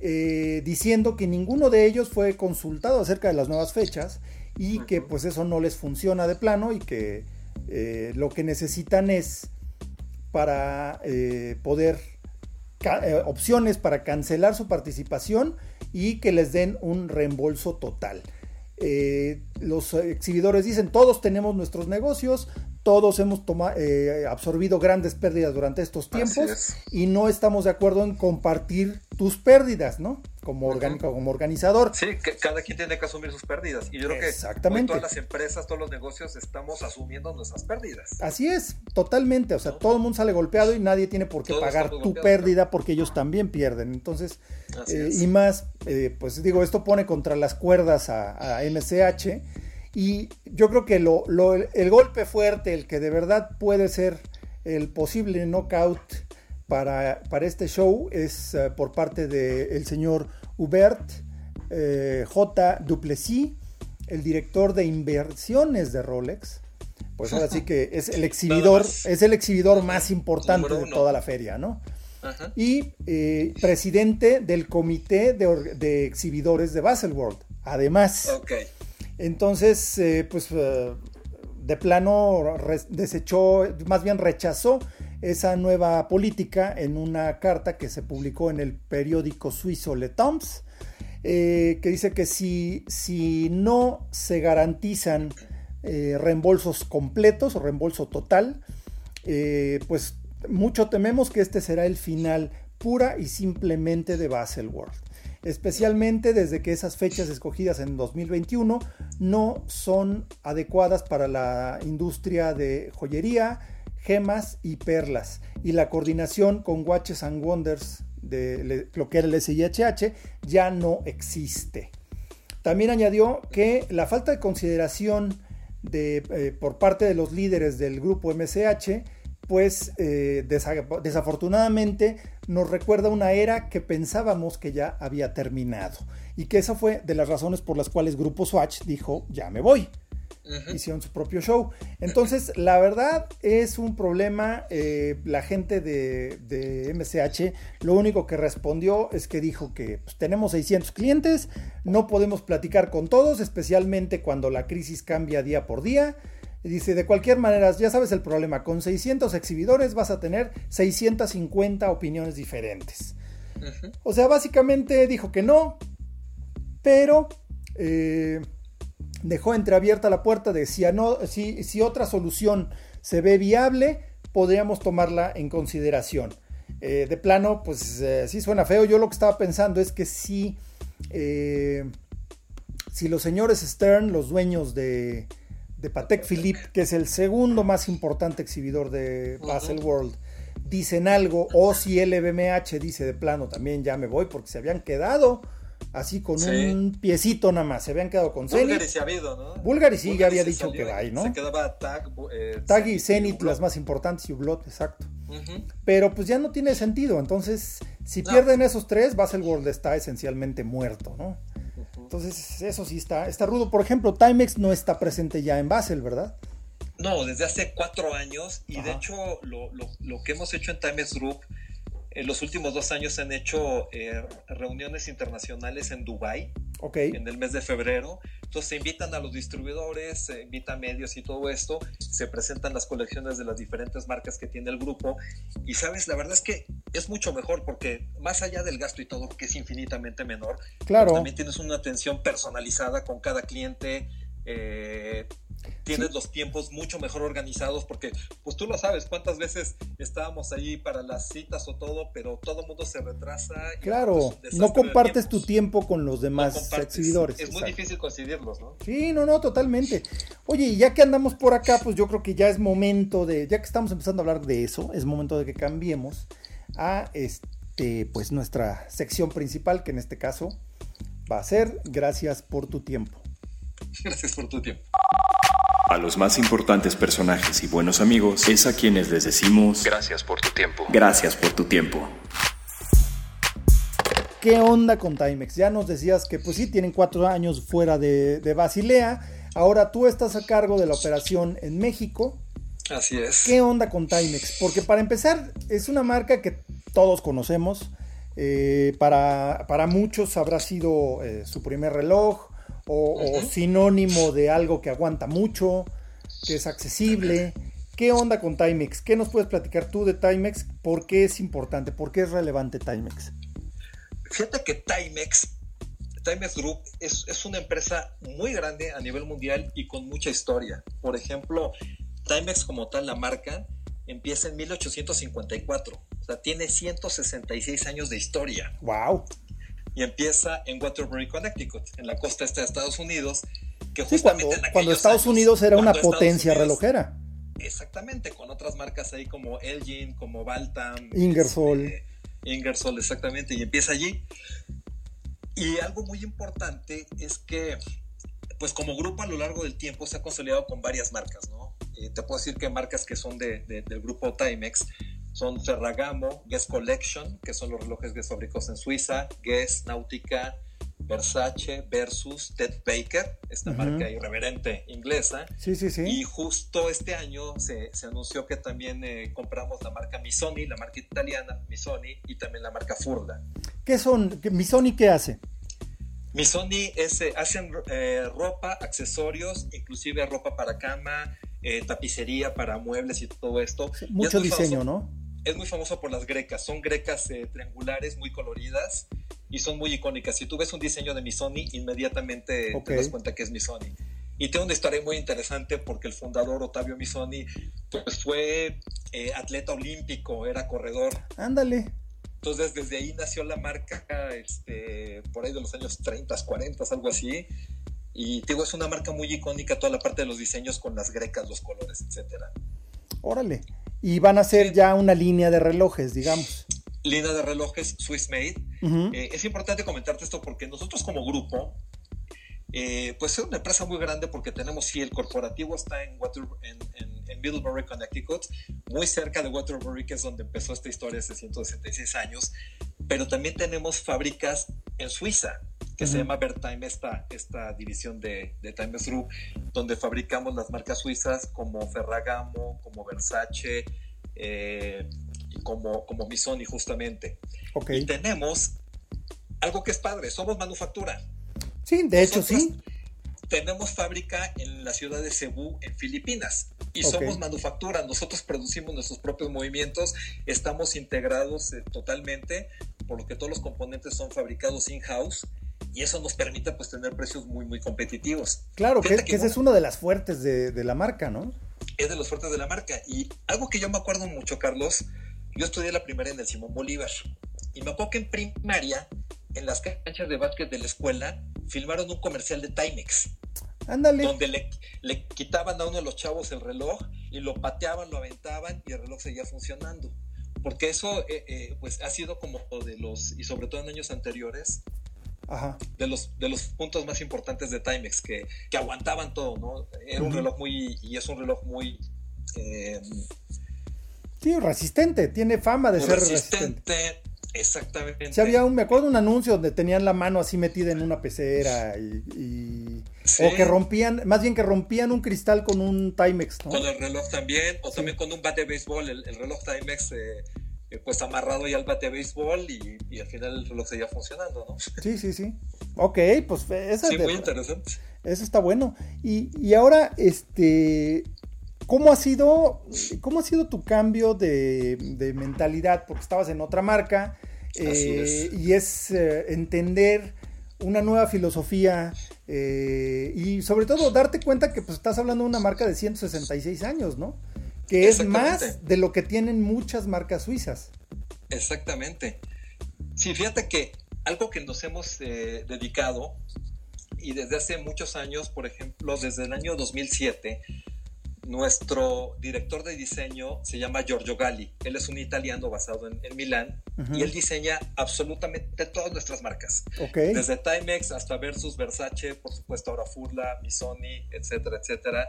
eh, diciendo que ninguno de ellos fue consultado acerca de las nuevas fechas y que pues eso no les funciona de plano y que eh, lo que necesitan es para eh, poder eh, opciones para cancelar su participación y que les den un reembolso total. los exhibidores dicen, todos tenemos nuestros negocios, todos hemos absorbido grandes pérdidas durante estos tiempos y no estamos de acuerdo en compartir tus pérdidas, ¿no? como, como organizador. Sí, que cada quien tiene que asumir sus pérdidas. Y yo creo que todas las empresas, todos los negocios estamos asumiendo nuestras pérdidas. Así es, totalmente. O sea, todo el mundo sale golpeado y nadie tiene por qué pagar tu pérdida porque ellos también pierden. Entonces, eh, y más, eh, pues digo, esto pone contra las cuerdas a, a MCH. Y yo creo que lo, lo, el golpe fuerte, el que de verdad puede ser el posible knockout para, para este show es eh, por parte del señor Hubert eh, J. Duplessis, el director de inversiones de Rolex. Pues ahora sí que es el (laughs) exhibidor, es el exhibidor más importante de toda la feria, ¿no? Y eh, presidente del comité de, exhibidores de Baselworld, además. Entonces, eh, pues eh, de plano desechó, más bien rechazó esa nueva política en una carta que se publicó en el periódico suizo Le Temps, que dice que si, si no se garantizan reembolsos completos o reembolso total, pues mucho tememos que este será el final pura y simplemente de Baselworld, especialmente desde que esas fechas escogidas en 2021 no son adecuadas para la industria de joyería, gemas y perlas, y la coordinación con Watches and Wonders de lo que era el SIHH ya no existe. También añadió que la falta de consideración de, eh, por parte de los líderes del grupo MSH pues eh, desafortunadamente nos recuerda una era que pensábamos que ya había terminado y que esa fue de las razones por las cuales Grupo Swatch dijo ya me voy. Hicieron su propio show. Entonces, la verdad es un problema. Eh, la gente de, de, MCH lo único que respondió es que dijo que pues, tenemos 600 clientes, no podemos platicar con todos, especialmente cuando la crisis cambia día por día dice, de cualquier manera, ya sabes el problema, con 600 exhibidores vas a tener 650 opiniones diferentes. O sea, básicamente dijo que no, pero eh, dejó entreabierta la puerta de si, no, si, si, otra solución se ve viable, podríamos tomarla en consideración. Eh, de plano, pues eh, sí suena feo. Yo lo que estaba pensando es que si, si los señores Stern, los dueños de, de Patek Philippe, que es el segundo más importante exhibidor de Basel World, dicen algo, o si LVMH dice de plano también ya me voy, porque se habían quedado así con un piecito nada más, se habían quedado con Zenit. Bulgari sí ha habido, ¿no? Bulgari sí ya había dicho que va, ¿no? Se quedaba Tag, eh, Tag y Zenit, las más importantes, y Ublot, exacto. Pero pues ya no tiene sentido, entonces si pierden esos tres, Basel World está esencialmente muerto, ¿no? Entonces, eso sí está, está rudo. Por ejemplo, Timex no está presente ya en Basel, ¿verdad? No, desde hace cuatro años. Y de hecho, lo, lo, que hemos hecho en Timex Group, en los últimos dos años se han hecho eh, reuniones internacionales en Dubai en el mes de febrero. Entonces se invitan a los distribuidores, se invita a medios y todo esto, se presentan las colecciones de las diferentes marcas que tiene el grupo y sabes, la verdad es que es mucho mejor porque más allá del gasto y todo, que es infinitamente menor, claro. también tienes una atención personalizada con cada cliente. Eh, tienes los tiempos mucho mejor organizados porque pues tú lo sabes cuántas veces estábamos ahí para las citas o todo, pero todo el mundo se retrasa. claro, no compartes tu tiempo con los demás exhibidores. Es muy difícil conseguirlos, ¿no? Sí, no, no, totalmente. Oye, y ya que andamos por acá, pues yo creo que ya es momento de, ya que estamos empezando a hablar de eso, es momento de que cambiemos a este, pues nuestra sección principal, que en este caso va a ser Gracias por tu tiempo. (laughs) Gracias por tu tiempo. A los más importantes personajes y buenos amigos es a quienes les decimos gracias por tu tiempo. Gracias por tu tiempo. ¿Qué onda con Timex? Ya nos decías que pues sí, tienen cuatro años fuera de, de Basilea. Ahora tú estás a cargo de la operación en México. Así es. ¿Qué onda con Timex? Porque para empezar, es una marca que todos conocemos. Eh, para, para, muchos habrá sido eh, su primer reloj, o, sinónimo de algo que aguanta mucho, que es accesible. ¿Qué onda con Timex? ¿Qué nos puedes platicar tú de Timex? ¿Por qué es importante? ¿Por qué es relevante Timex? Fíjate que Timex, Timex Group es, es una empresa muy grande a nivel mundial y con mucha historia. Por ejemplo, Timex como tal, la marca, empieza en 1854. O sea, tiene 166 años de historia. ¡Wow! Y empieza en Waterbury, Connecticut, en la costa este de Estados Unidos, que justamente cuando, Estados Unidos era una potencia relojera. Exactamente, con otras marcas ahí como Elgin, como Baltam, Ingersoll. Este, Ingersoll, exactamente, y empieza allí. Y algo muy importante es que, pues como grupo a lo largo del tiempo se ha consolidado con varias marcas, ¿no? Eh, te puedo decir que marcas que son de, del grupo Timex, son Ferragamo, Guess Collection, que son los relojes Guess fabricados en Suiza, Guess, Nautica, Versace versus Ted Baker, esta marca irreverente inglesa. Sí, sí, sí. Y justo este año se, anunció que también eh, compramos la marca Missoni, la marca italiana Missoni, y también la marca Furla. ¿Qué son? ¿Missoni qué hace? Missoni es, eh, hacen eh, ropa, accesorios, inclusive ropa para cama, tapicería para muebles y todo esto. mucho diseño, ¿no? Es muy famoso por las grecas, son grecas triangulares muy coloridas y son muy icónicas. Si tú ves un diseño de Missoni, inmediatamente te das cuenta que es Missoni. Y tiene una historia muy interesante porque el fundador Otavio Missoni pues fue eh, atleta olímpico, era corredor. Ándale. Entonces desde ahí nació la marca, este, por ahí de los años 30, 40, algo así. Y digo, es una marca muy icónica, toda la parte de los diseños con las grecas, los colores, etcétera. Órale. Y van a ser ya una línea de relojes, digamos línea de relojes Swiss Made. Eh, es importante comentarte esto porque nosotros como grupo, eh, pues es una empresa muy grande porque tenemos, sí, el corporativo está en, Water, en, Middlebury, Connecticut, muy cerca de Waterbury, que es donde empezó esta historia hace 166 años, pero también tenemos fábricas en Suiza, que se llama Bertime, esta, esta división de, de Times Group, donde fabricamos las marcas suizas como Ferragamo, como Versace, eh, como, como Missoni justamente. Y tenemos algo que es padre, somos manufactura. Sí, de hecho sí. Tenemos fábrica en la ciudad de Cebú, en Filipinas, y somos manufactura. Nosotros producimos nuestros propios movimientos, estamos integrados eh, totalmente, por lo que todos los componentes son fabricados in-house y eso nos permite pues tener precios muy muy competitivos. Claro, que, esa es una de las fuertes de, de, la marca, ¿no? Es de los fuertes de la marca y algo que yo me acuerdo mucho, Carlos, yo estudié la primaria en el Simón Bolívar y me acuerdo que en primaria, en las canchas de básquet de la escuela, filmaron un comercial de Timex. Ándale. Donde le, le, quitaban a uno de los chavos el reloj y lo pateaban, lo aventaban y el reloj seguía funcionando. Porque eso eh, eh, pues ha sido como de los, y sobre todo en años anteriores, De, los, de los puntos más importantes de Timex, que, que aguantaban todo, ¿no? Era un reloj muy, y es un reloj muy... Eh, Sí, resistente, tiene fama de ser resistente. Exactamente. Sí, había un, me acuerdo de un anuncio donde tenían la mano así metida en una pecera y, o que rompían, más bien que rompían un cristal con un Timex, ¿no? Con el reloj también, o también con un bate de béisbol, el, reloj Timex eh, eh, pues amarrado ya al bate de béisbol y, al final el reloj seguía funcionando, ¿no? Sí, sí, sí. Ok, pues eso sí, muy interesante. Eso está bueno. Y, y ahora, este, ¿Cómo ha sido, cómo ha sido tu cambio de, mentalidad? Porque estabas en otra marca eh, y es eh, entender una nueva filosofía eh, y sobre todo darte cuenta que pues, estás hablando de una marca de 166 años, ¿no? Que es más de lo que tienen muchas marcas suizas. Exactamente. Sí, fíjate que algo que nos hemos dedicado y desde hace muchos años, por ejemplo, desde el año 2007, nuestro director de diseño se llama Giorgio Galli. Él es un italiano basado en, Milán y él diseña absolutamente todas nuestras marcas. Desde Timex hasta Versus, Versace, por supuesto ahora Furla, Missoni, etcétera, etcétera.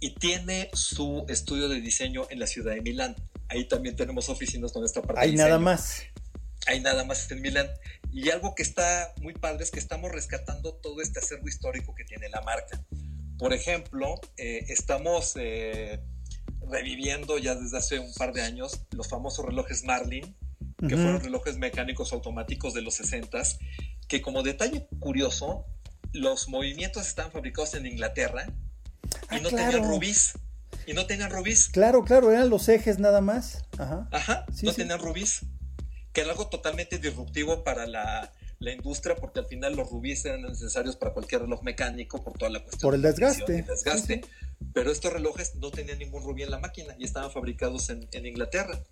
Y tiene su estudio de diseño en la ciudad de Milán. Ahí también tenemos oficinas con esta parte. Hay nada más. Hay nada más en Milán. Y algo que está muy padre es que estamos rescatando todo este acervo histórico que tiene la marca. Por ejemplo, eh, estamos eh, reviviendo ya desde hace un par de años los famosos relojes Marlin, que fueron relojes mecánicos automáticos de los 60 que como detalle curioso, los movimientos estaban fabricados en Inglaterra y ah, no tenían rubíes. Y no tenían rubíes. Claro, claro, eran los ejes nada más. Ajá, Ajá no tenían rubíes. Que era algo totalmente disruptivo para la, la industria porque al final los rubíes eran necesarios para cualquier reloj mecánico por toda la cuestión. Por el desgaste. desgaste. Pero estos relojes no tenían ningún rubí en la máquina y estaban fabricados en, Inglaterra.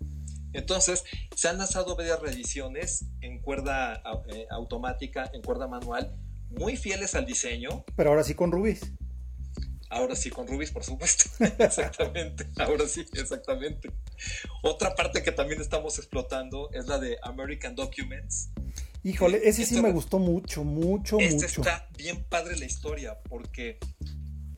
Entonces, se han lanzado varias reediciones en cuerda eh, automática, en cuerda manual, muy fieles al diseño. Pero ahora sí con rubíes. Ahora sí con rubíes, por supuesto. (laughs) exactamente. Ahora sí, exactamente. Otra parte que también estamos explotando es la de American Documents, Híjole, ese sí me gustó mucho, mucho, este Está bien padre la historia, porque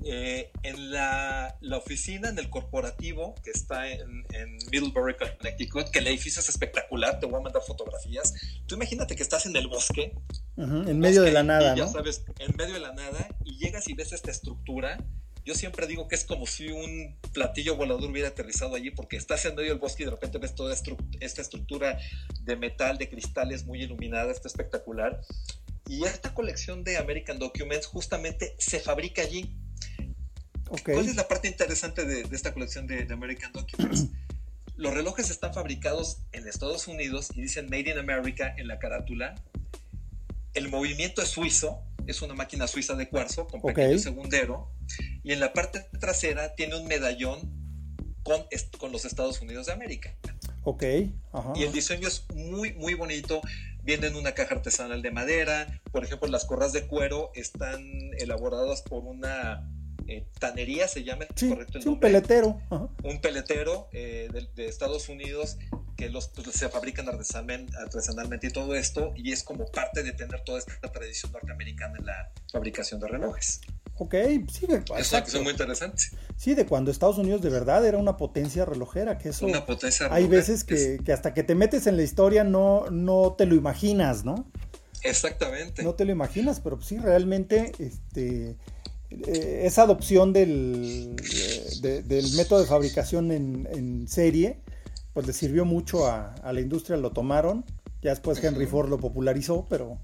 eh, en la, oficina, en el corporativo que está en, Middlebury, Connecticut, que el edificio es espectacular, te voy a mandar fotografías. Tú imagínate que estás en el bosque en medio de la nada, Ya sabes, en medio de la nada, y llegas y ves esta estructura. Yo siempre digo que es como si un platillo volador hubiera aterrizado allí, porque estás en medio del bosque y de repente ves toda esta estructura de metal, de cristales muy iluminada, está espectacular. Y esta colección de American Documents justamente se fabrica allí. ¿Cuál es la parte interesante de, esta colección de, de American Documents? (clears throat) Los relojes están fabricados en Estados Unidos y dicen Made in America en la carátula. El movimiento es suizo, es una máquina suiza de cuarzo con pequeño segundero. Y en la parte trasera tiene un medallón con, con los Estados Unidos de América. Ok. Y el diseño es muy, muy bonito. Viene en una caja artesanal de madera. Por ejemplo, las corras de cuero están elaboradas por una eh, tanería se llama, correcto un peletero. Un peletero eh, de, Estados Unidos que los pues, se fabrican artesanalmente y todo esto, y es como parte de tener toda esta tradición norteamericana en la fabricación de relojes. Ok, sí, es muy interesante. Sí, de cuando Estados Unidos de verdad era una potencia relojera, que eso... Una potencia Hay veces que, que, hasta que te metes en la historia no, no te lo imaginas, ¿no? Exactamente. No te lo imaginas, pero sí, realmente, este eh, esa adopción del, del método de fabricación en, serie, pues le sirvió mucho a, la industria, lo tomaron. Ya después Henry Ford lo popularizó, pero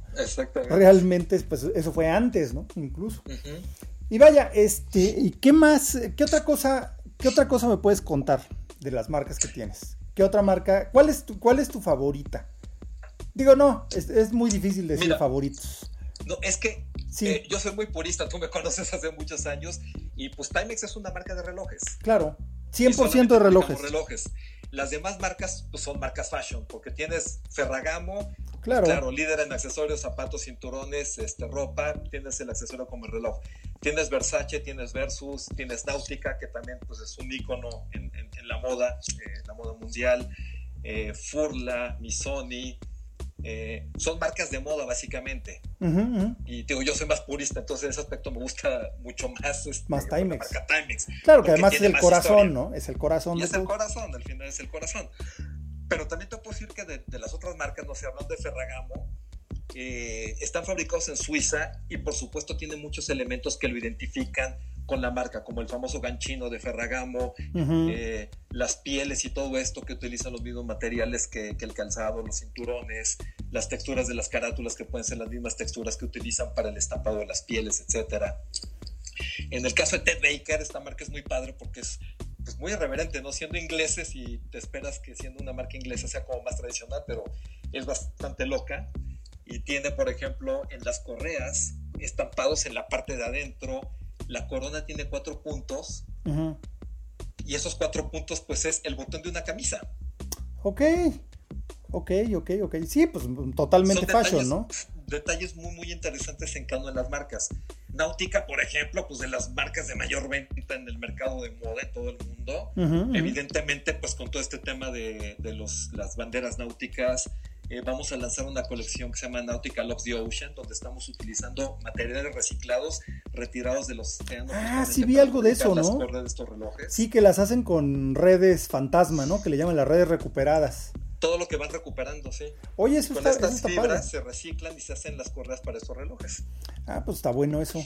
realmente pues, eso fue antes, ¿no? Incluso. Y vaya, este, ¿y qué más, qué otra cosa, qué otra cosa me puedes contar de las marcas que tienes? ¿Qué otra marca? ¿Cuál es tu, cuál es tu favorita? Digo, no, es, muy difícil decir favoritos. No, es que eh, yo soy muy purista, tú me conoces hace muchos años y pues Timex es una marca de relojes. Claro, 100% de relojes. relojes. Las demás marcas pues, son marcas fashion, porque tienes Ferragamo, claro. claro, líder en accesorios, zapatos, cinturones, este, ropa, tienes el accesorio como el reloj. Tienes Versace, tienes Versus, tienes Nautica, que también pues, es un icono en, la moda, eh, la moda mundial. Eh, Furla, Missoni, eh, son marcas de moda básicamente. Y digo, yo soy más purista, entonces en ese aspecto me gusta mucho más, este, más Timex. marca Timex. Claro, que además es el corazón, ¿no? Es el corazón. Y es el corazón, al final es el corazón. Pero también te puedo decir que de, de las otras marcas, no sé, hablando de Ferragamo, eh, están fabricados en Suiza y por supuesto tienen muchos elementos que lo identifican con la marca, como el famoso ganchino de Ferragamo, eh, las pieles y todo esto que utilizan los mismos materiales que, el calzado, los cinturones, las texturas de las carátulas que pueden ser las mismas texturas que utilizan para el estampado de las pieles, etc. En el caso de Ted Baker, esta marca es muy padre porque es pues, muy irreverente, ¿no? Siendo ingleses y te esperas que siendo una marca inglesa sea como más tradicional, pero es bastante loca. Y tiene, por ejemplo, en las correas, estampados en la parte de adentro, la corona tiene cuatro puntos. Y esos cuatro puntos, pues es el botón de una camisa. Ok. Ok, ok, ok. Sí, pues totalmente fashion, ¿no? Detalles muy, muy interesantes en cada una de las marcas. Náutica, por ejemplo, pues de las marcas de mayor venta en el mercado de moda en todo el mundo. Evidentemente, pues con todo este tema de, de los, las banderas náuticas, eh, vamos a lanzar una colección que se llama Nautica Loves the Ocean, donde estamos utilizando materiales reciclados retirados de los océanos. Ah, sí vi algo de eso, ¿no? De estos relojes. Sí, que las hacen con redes fantasma, ¿no? Que le llaman las redes recuperadas. Todo lo que van recuperando, sí. Oye, eso con estas fibras se reciclan y se hacen las correas para estos relojes. Ah, pues está bueno eso.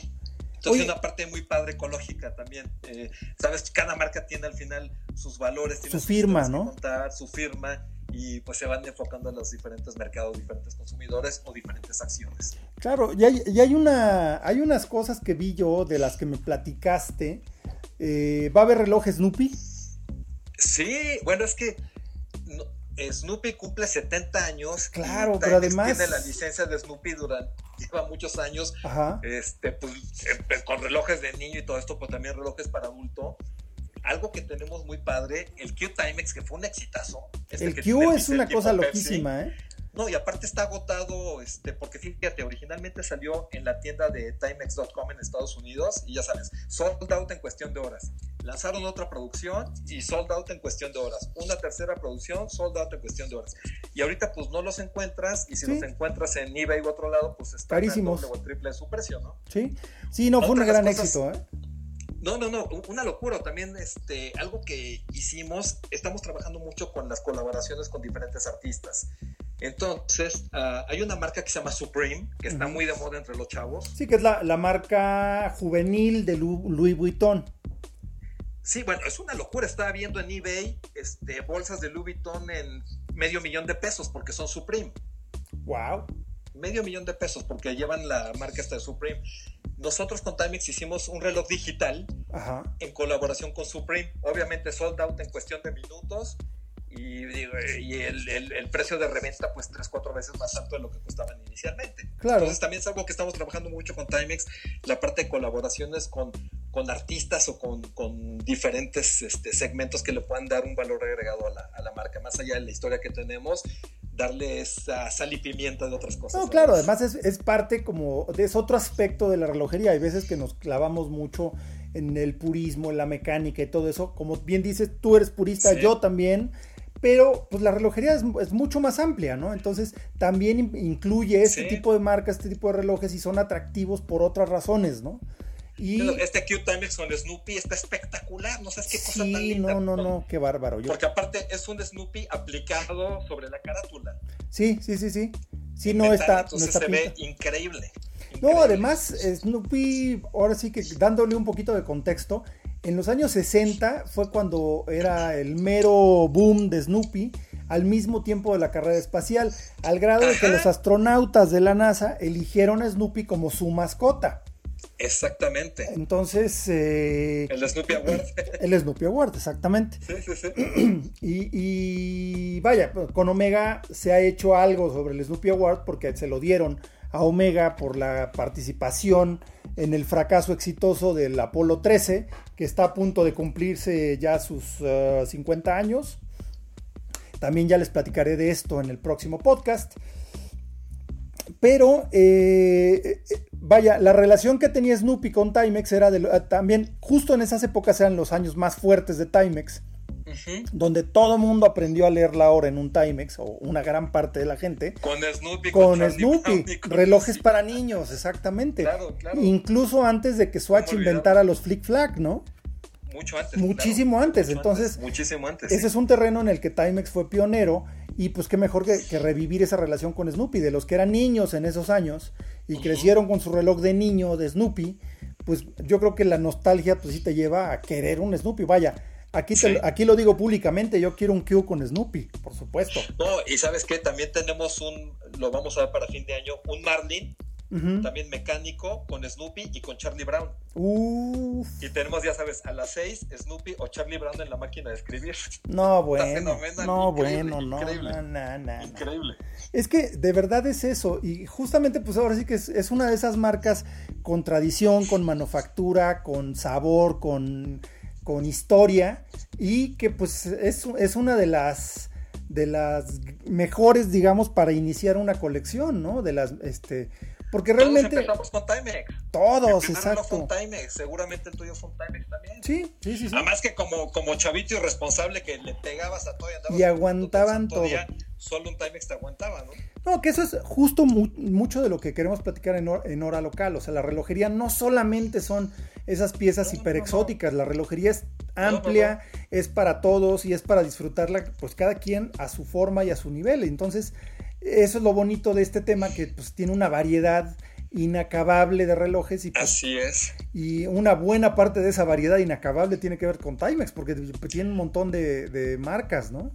Entonces, una parte muy padre ecológica también. Eh, Sabes, cada marca tiene al final sus valores, su firma, ¿no? su firma y pues se van enfocando en los diferentes mercados, diferentes consumidores o diferentes acciones. Claro, y hay, y hay, una, hay unas cosas que vi yo de las que me platicaste. Eh, ¿Va a haber reloj Snoopy? Sí, bueno, es que Snoopy cumple 70 años. Claro, pero además. Tiene la licencia de Snoopy durante. Lleva muchos años. Este, pues, con relojes de niño y todo esto, pues también relojes para adulto algo que tenemos muy padre, el Q Timex, que fue un exitazo. el, Q es una cosa loquísima, ¿eh? No, y aparte está agotado, este, porque fíjate, originalmente salió en la tienda de Timex.com en Estados Unidos y ya sabes, sold out en cuestión de horas. Lanzaron otra producción y sold out en cuestión de horas. Una tercera producción, sold out en cuestión de horas. Y ahorita pues no los encuentras y si los encuentras en eBay u otro lado, pues está carísimos. o triple de su precio, ¿no? Sí, sí, no fue un gran éxito, ¿eh? No, no, no, una locura. También este, algo que hicimos, estamos trabajando mucho con las colaboraciones con diferentes artistas. Entonces, ah, hay una marca que se llama Supreme, que está muy de moda entre los chavos. Sí, que es la, marca juvenil de Louis Vuitton. Sí, bueno, es una locura. Estaba viendo en eBay este, bolsas de Louis Vuitton en medio millón de pesos porque son Supreme. Wow. Medio millón de pesos porque llevan la marca esta de Supreme. Nosotros con Timex hicimos un reloj digital en colaboración con Supreme. Obviamente sold out en cuestión de minutos y, el, precio de reventa pues tres, cuatro veces más alto de lo que costaban inicialmente. Claro. Entonces también es algo que estamos trabajando mucho con Timex, la parte de colaboraciones con, con artistas o con, con diferentes este, segmentos que le puedan dar un valor agregado a la, a la marca, más allá de la historia que tenemos darle esa sal y pimienta de otras cosas. No, claro, además es, es, parte como, es otro aspecto de la relojera. Hay veces que nos clavamos mucho en el purismo, en la mecánica y todo eso. Como bien dices, tú eres purista, yo también pero pues la relojería es, mucho más amplia, ¿no? Entonces también incluye este tipo de marcas, este tipo de relojes y son atractivos por otras razones, ¿no? Y... Este Q Timex con Snoopy está espectacular, no sabes qué cosa tan linda. No, no, no, qué bárbaro. Porque aparte es un Snoopy aplicado sobre la carátula. Sí, sí, sí, sí. Sí, no está. Entonces se ve increíble. No, además, Snoopy, ahora sí que dándole un poquito de contexto, en los años 60 fue cuando era el mero boom de Snoopy, al mismo tiempo de la carrera espacial, al grado de que los astronautas de la NASA eligieron a Snoopy como su mascota. Exactamente. Entonces. Eh, el Snoopy Award. (laughs) El Snoopy Award, exactamente. Sí, sí, sí. (clears throat) Y, y, vaya, con Omega se ha hecho algo sobre el Snoopy Award porque se lo dieron a Omega por la participación en el fracaso exitoso del Apolo 13, que está a punto de cumplirse ya sus 50 uh, años. También ya les platicaré de esto en el próximo podcast. Pero, eh, eh, vaya, la relación que tenía Snoopy con Timex era de, también, justo en esas épocas eran los años más fuertes de Timex donde todo mundo aprendió a leer la hora en un Timex, o una gran parte de la gente. Con Snoopy. Con, Snoopy. relojes para niños, exactamente. Incluso antes de que Swatch inventara los Flick Flag, ¿no? Mucho antes. Muchísimo antes. Entonces, muchísimo antes. Ese es un terreno en el que Timex fue pionero. Y pues qué mejor que, revivir esa relación con Snoopy. De los que eran niños en esos años y crecieron con su reloj de niño de Snoopy, pues yo creo que la nostalgia pues sí te lleva a querer un Snoopy. Vaya, Aquí, aquí lo digo públicamente, yo quiero un Q con Snoopy, por supuesto. No, y sabes que también tenemos un, lo vamos a ver para fin de año, un Marlin, también mecánico, con Snoopy y con Charlie Brown. Y tenemos, ya sabes, a las 6 Snoopy o Charlie Brown en la máquina de escribir. No, bueno. No, bueno, no, increíble, Increíble. Es que de verdad es eso. Y justamente, pues ahora sí que es, es una de esas marcas con tradición, con manufactura, con sabor, con con historia y que pues es, es una de las de las mejores digamos para iniciar una colección no de las este porque realmente todos empezamos con Timex. Todos exacto. con Timex seguramente el tuyo fue un Timex también. Sí sí sí, además que como como chavito irresponsable que le pegabas a todo y, y aguantaban todo, solo un Timex te aguantaba no no, que eso es justo mucho de lo que queremos platicar en, en, hora local. O sea, la relojería no solamente son esas piezas hiper exóticas, la relojería es amplia, es para todos y es para disfrutarla, pues cada quien a su forma y a su nivel. Entonces, eso es lo bonito de este tema, que pues tiene una variedad inacabable de relojes y pues, así es. y una buena parte de esa variedad inacabable tiene que ver con Timex porque tiene un montón de, de marcas no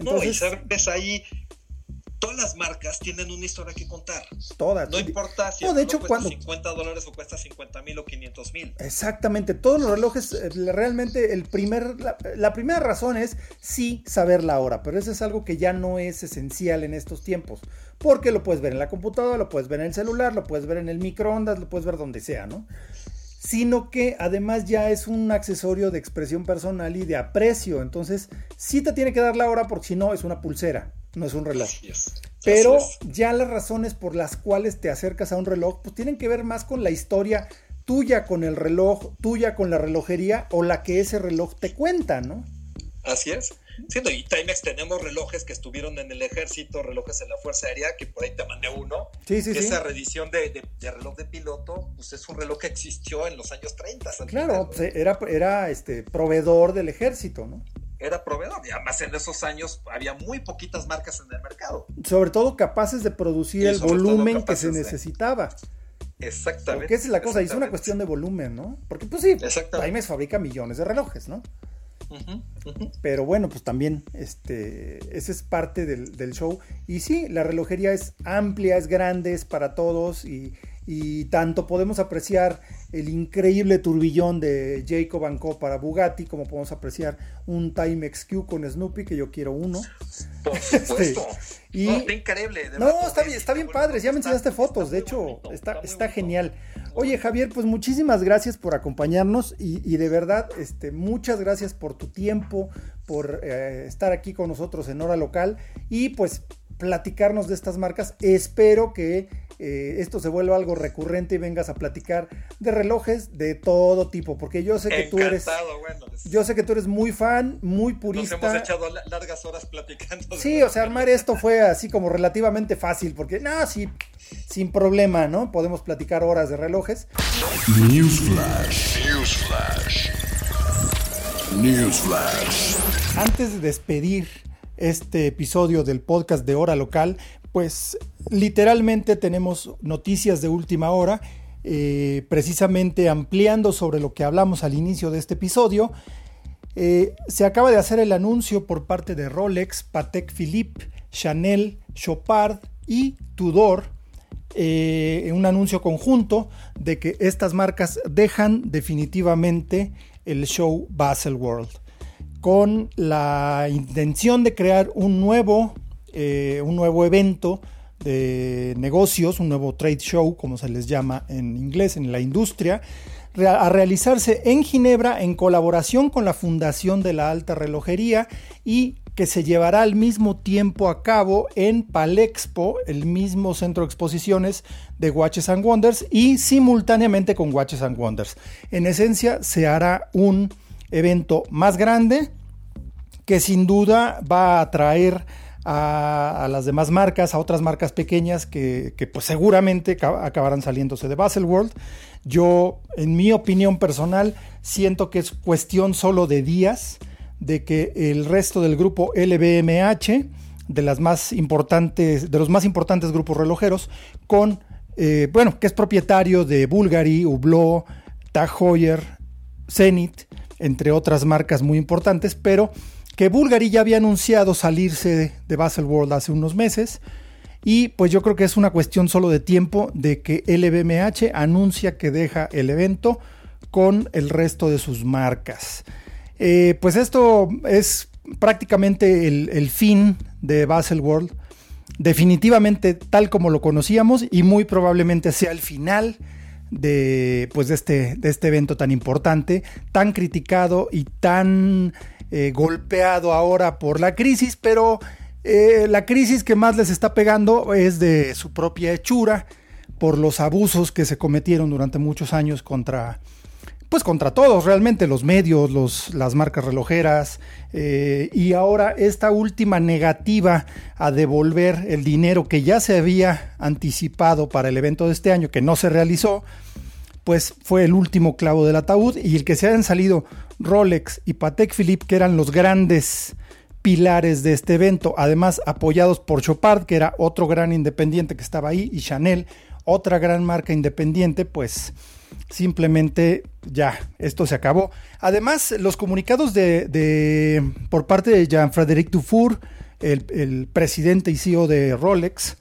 entonces no, y sabes ahí todas las marcas tienen una historia que contar. Todas. No importa si de hecho, cuesta cuando... 50 dólares o cuesta 50 mil o 500 mil. Exactamente. Todos los relojes, eh, realmente el primer, la, primera razón es sí saber la hora, pero eso es algo que ya no es esencial en estos tiempos. Porque lo puedes ver en la computadora, lo puedes ver en el celular, lo puedes ver en el microondas, lo puedes ver donde sea, ¿no? sino que además ya es un accesorio de expresión personal y de aprecio. Entonces, sí te tiene que dar la hora porque si no es una pulsera no es un reloj. Pero ya las razones por las cuales te acercas a un reloj, pues tienen que ver más con la historia tuya con el reloj, tuya con la relojería o la que ese reloj te cuenta, ¿no? Así es. Siendo y Timex tenemos relojes que estuvieron en el ejército, relojes en la Fuerza Aérea, que por ahí te mandé uno. Sí, sí, Esa reedición de, reloj de piloto, pues es un reloj que existió en los años 30. Claro, pues, era, era este proveedor del ejército, ¿no? Era proveedor. Y además en esos años había muy poquitas marcas en el mercado. Sobre todo capaces de producir el volumen que se necesitaba. Exactamente. Porque esa es la cosa, y es una cuestión de volumen, ¿no? Porque pues sí, Timex fabrica millones de relojes, ¿no? Pero bueno, pues también este, ese es parte del, del, show. Y sí, la relojería es amplia, es grande, es para todos y, y tanto podemos apreciar el increíble turbillón de Jacob Co para Bugatti, como podemos apreciar un Timex Q con Snoopy, que yo quiero uno. Por (laughs) supuesto. y, está increíble. no, está bien, está bien padre. Ya me enseñaste fotos, de hecho, está, está genial. Oye, Javier, pues muchísimas gracias por acompañarnos y, de verdad, este, muchas gracias por tu tiempo, por eh, estar aquí con nosotros en hora local y pues platicarnos de estas marcas. Espero que eh, esto se vuelva algo recurrente y vengas a platicar de relojes de todo tipo, porque yo sé que tú eres yo sé que tú eres muy fan, muy purista. Nos hemos echado largas horas platicando. Sí, o sea, armar esto fue así como relativamente fácil, porque no, sí, sin problema, ¿no? Podemos platicar horas de relojes. Newsflash. Newsflash. Newsflash. Antes de despedir este episodio del podcast de Hora Local, pues literalmente tenemos noticias de última hora, eh, precisamente ampliando sobre lo que hablamos al inicio de este episodio. Eh, se acaba de hacer el anuncio por parte de Rolex, Patek Philippe, Chanel, Chopard y Tudor, eh, un anuncio conjunto de que estas marcas dejan definitivamente el show Baselworld con la intención de crear un nuevo, eh, un nuevo evento de negocios, un nuevo trade show, como se les llama en inglés, en la industria, a realizarse en Ginebra en colaboración con la Fundación de la Alta Relojería y que se llevará al mismo tiempo a cabo en Palexpo, el mismo centro de exposiciones de Watches and Wonders, y simultáneamente con Watches and Wonders. En esencia, se hará un evento más grande que sin duda va a atraer a, las demás marcas, a otras marcas pequeñas que, pues seguramente acabarán saliéndose de Baselworld. Yo, en mi opinión personal, siento que es cuestión solo de días de que el resto del grupo LVMH, de las más importantes, de los más importantes grupos relojeros, con eh, bueno, que es propietario de Bulgari, Hublot, Tag Heuer, Zenith, entre otras marcas muy importantes, pero que Bulgari ya había anunciado salirse de Baselworld hace unos meses. Y pues yo creo que es una cuestión solo de tiempo de que LVMH anuncia que deja el evento con el resto de sus marcas. Eh, pues esto es prácticamente el, fin de Baselworld. Definitivamente tal como lo conocíamos y muy probablemente sea el final de, pues de, este, de este evento tan importante, tan criticado y tan eh, golpeado ahora por la crisis, pero eh, la crisis que más les está pegando es de su propia hechura, por los abusos que se cometieron durante muchos años contra, pues contra todos realmente, los medios, los, las marcas relojeras, eh, y ahora esta última negativa a devolver el dinero que ya se había anticipado para el evento de este año, que no se realizó, pues fue el último clavo del ataúd y el que se hayan salido Rolex y Patek Philippe, que eran los grandes pilares de este evento, además apoyados por Chopard, que era otro gran independiente que estaba ahí, y Chanel, otra gran marca independiente, pues simplemente ya, esto se acabó. Además, los comunicados de, por parte de Jean-Frédéric Dufour, el, presidente y CEO de Rolex,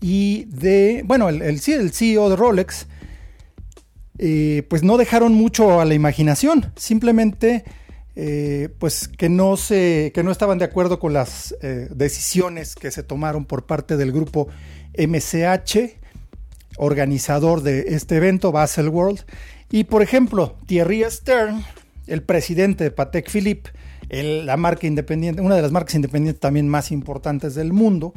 y de, bueno, el, CEO de Rolex, eh, pues no dejaron mucho a la imaginación, simplemente eh, pues que no, se, que no estaban de acuerdo con las eh, decisiones que se tomaron por parte del grupo MCH, organizador de este evento, Baselworld. Y por ejemplo, Thierry Stern, el presidente de Patek Philippe, la marca independiente, una de las marcas independientes también más importantes del mundo,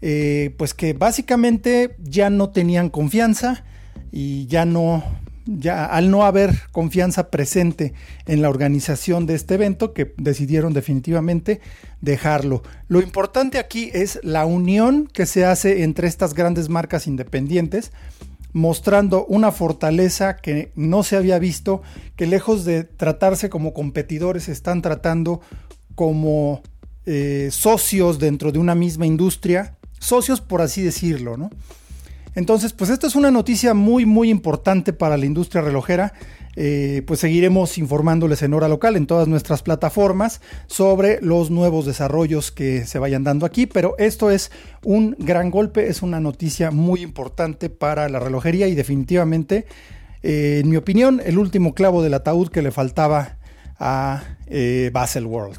pues que básicamente ya no tenían confianza y ya no, ya al no haber confianza presente en la organización de este evento, que decidieron definitivamente dejarlo. Lo importante aquí es la unión que se hace entre estas grandes marcas independientes mostrando una fortaleza que no se había visto, que lejos de tratarse como competidores, están tratando como eh, socios dentro de una misma industria, socios por así decirlo, ¿no? Entonces, pues esta es una noticia muy, muy importante para la industria relojera. Eh, pues seguiremos informándoles en hora local en todas nuestras plataformas sobre los nuevos desarrollos que se vayan dando aquí, pero esto es un gran golpe, es una noticia muy importante para la relojería y definitivamente, eh, en mi opinión, el último clavo del ataúd que le faltaba a eh, Basel World.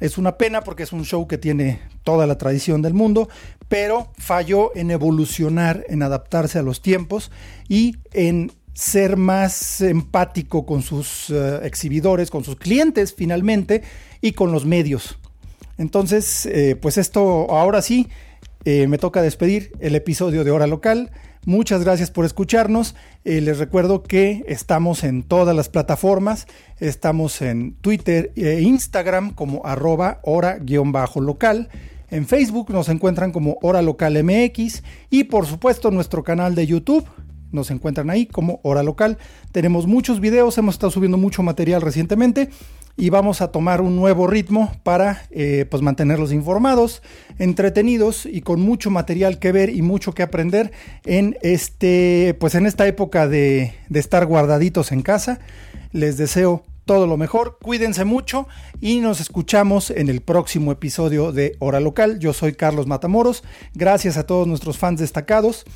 Es una pena porque es un show que tiene toda la tradición del mundo, pero falló en evolucionar, en adaptarse a los tiempos y en ser más empático con sus eh, exhibidores, con sus clientes finalmente y con los medios. Entonces, eh, pues esto ahora sí, eh, me toca despedir el episodio de Hora Local. Muchas gracias por escucharnos. les recuerdo que estamos en todas las plataformas. Estamos en Twitter e Instagram como arroba hora-local. En Facebook nos encuentran como Hora Local MX y por supuesto nuestro canal de YouTube nos encuentran ahí como hora local. Tenemos muchos videos, hemos estado subiendo mucho material recientemente y vamos a tomar un nuevo ritmo para eh, pues mantenerlos informados, entretenidos y con mucho material que ver y mucho que aprender en este pues en esta época de, de estar guardaditos en casa. Les deseo todo lo mejor, cuídense mucho y nos escuchamos en el próximo episodio de Hora Local. Yo soy Carlos Matamoros, gracias a todos nuestros fans destacados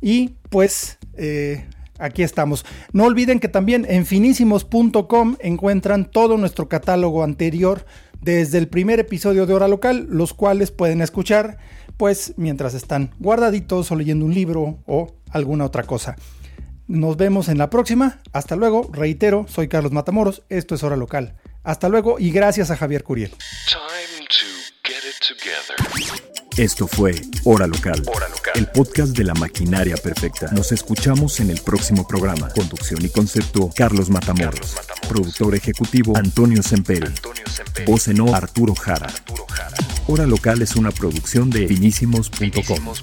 y pues eh, aquí estamos. No olviden que también en finísimos.com encuentran todo nuestro catálogo anterior desde el primer episodio de Hora Local, los cuales pueden escuchar pues mientras están guardaditos o leyendo un libro o alguna otra cosa. Nos vemos en la próxima. Hasta luego. Reitero, soy Carlos Matamoros. Esto es Hora Local. Hasta luego y gracias a Javier Curiel. Esto fue Hora Local, el podcast de la maquinaria perfecta. Nos escuchamos en el próximo programa. Conducción y concepto, Carlos Matamoros. Productor ejecutivo, Antonio Semperi. Voz en o, Arturo Jara. Hora Local es una producción de finísimos.com.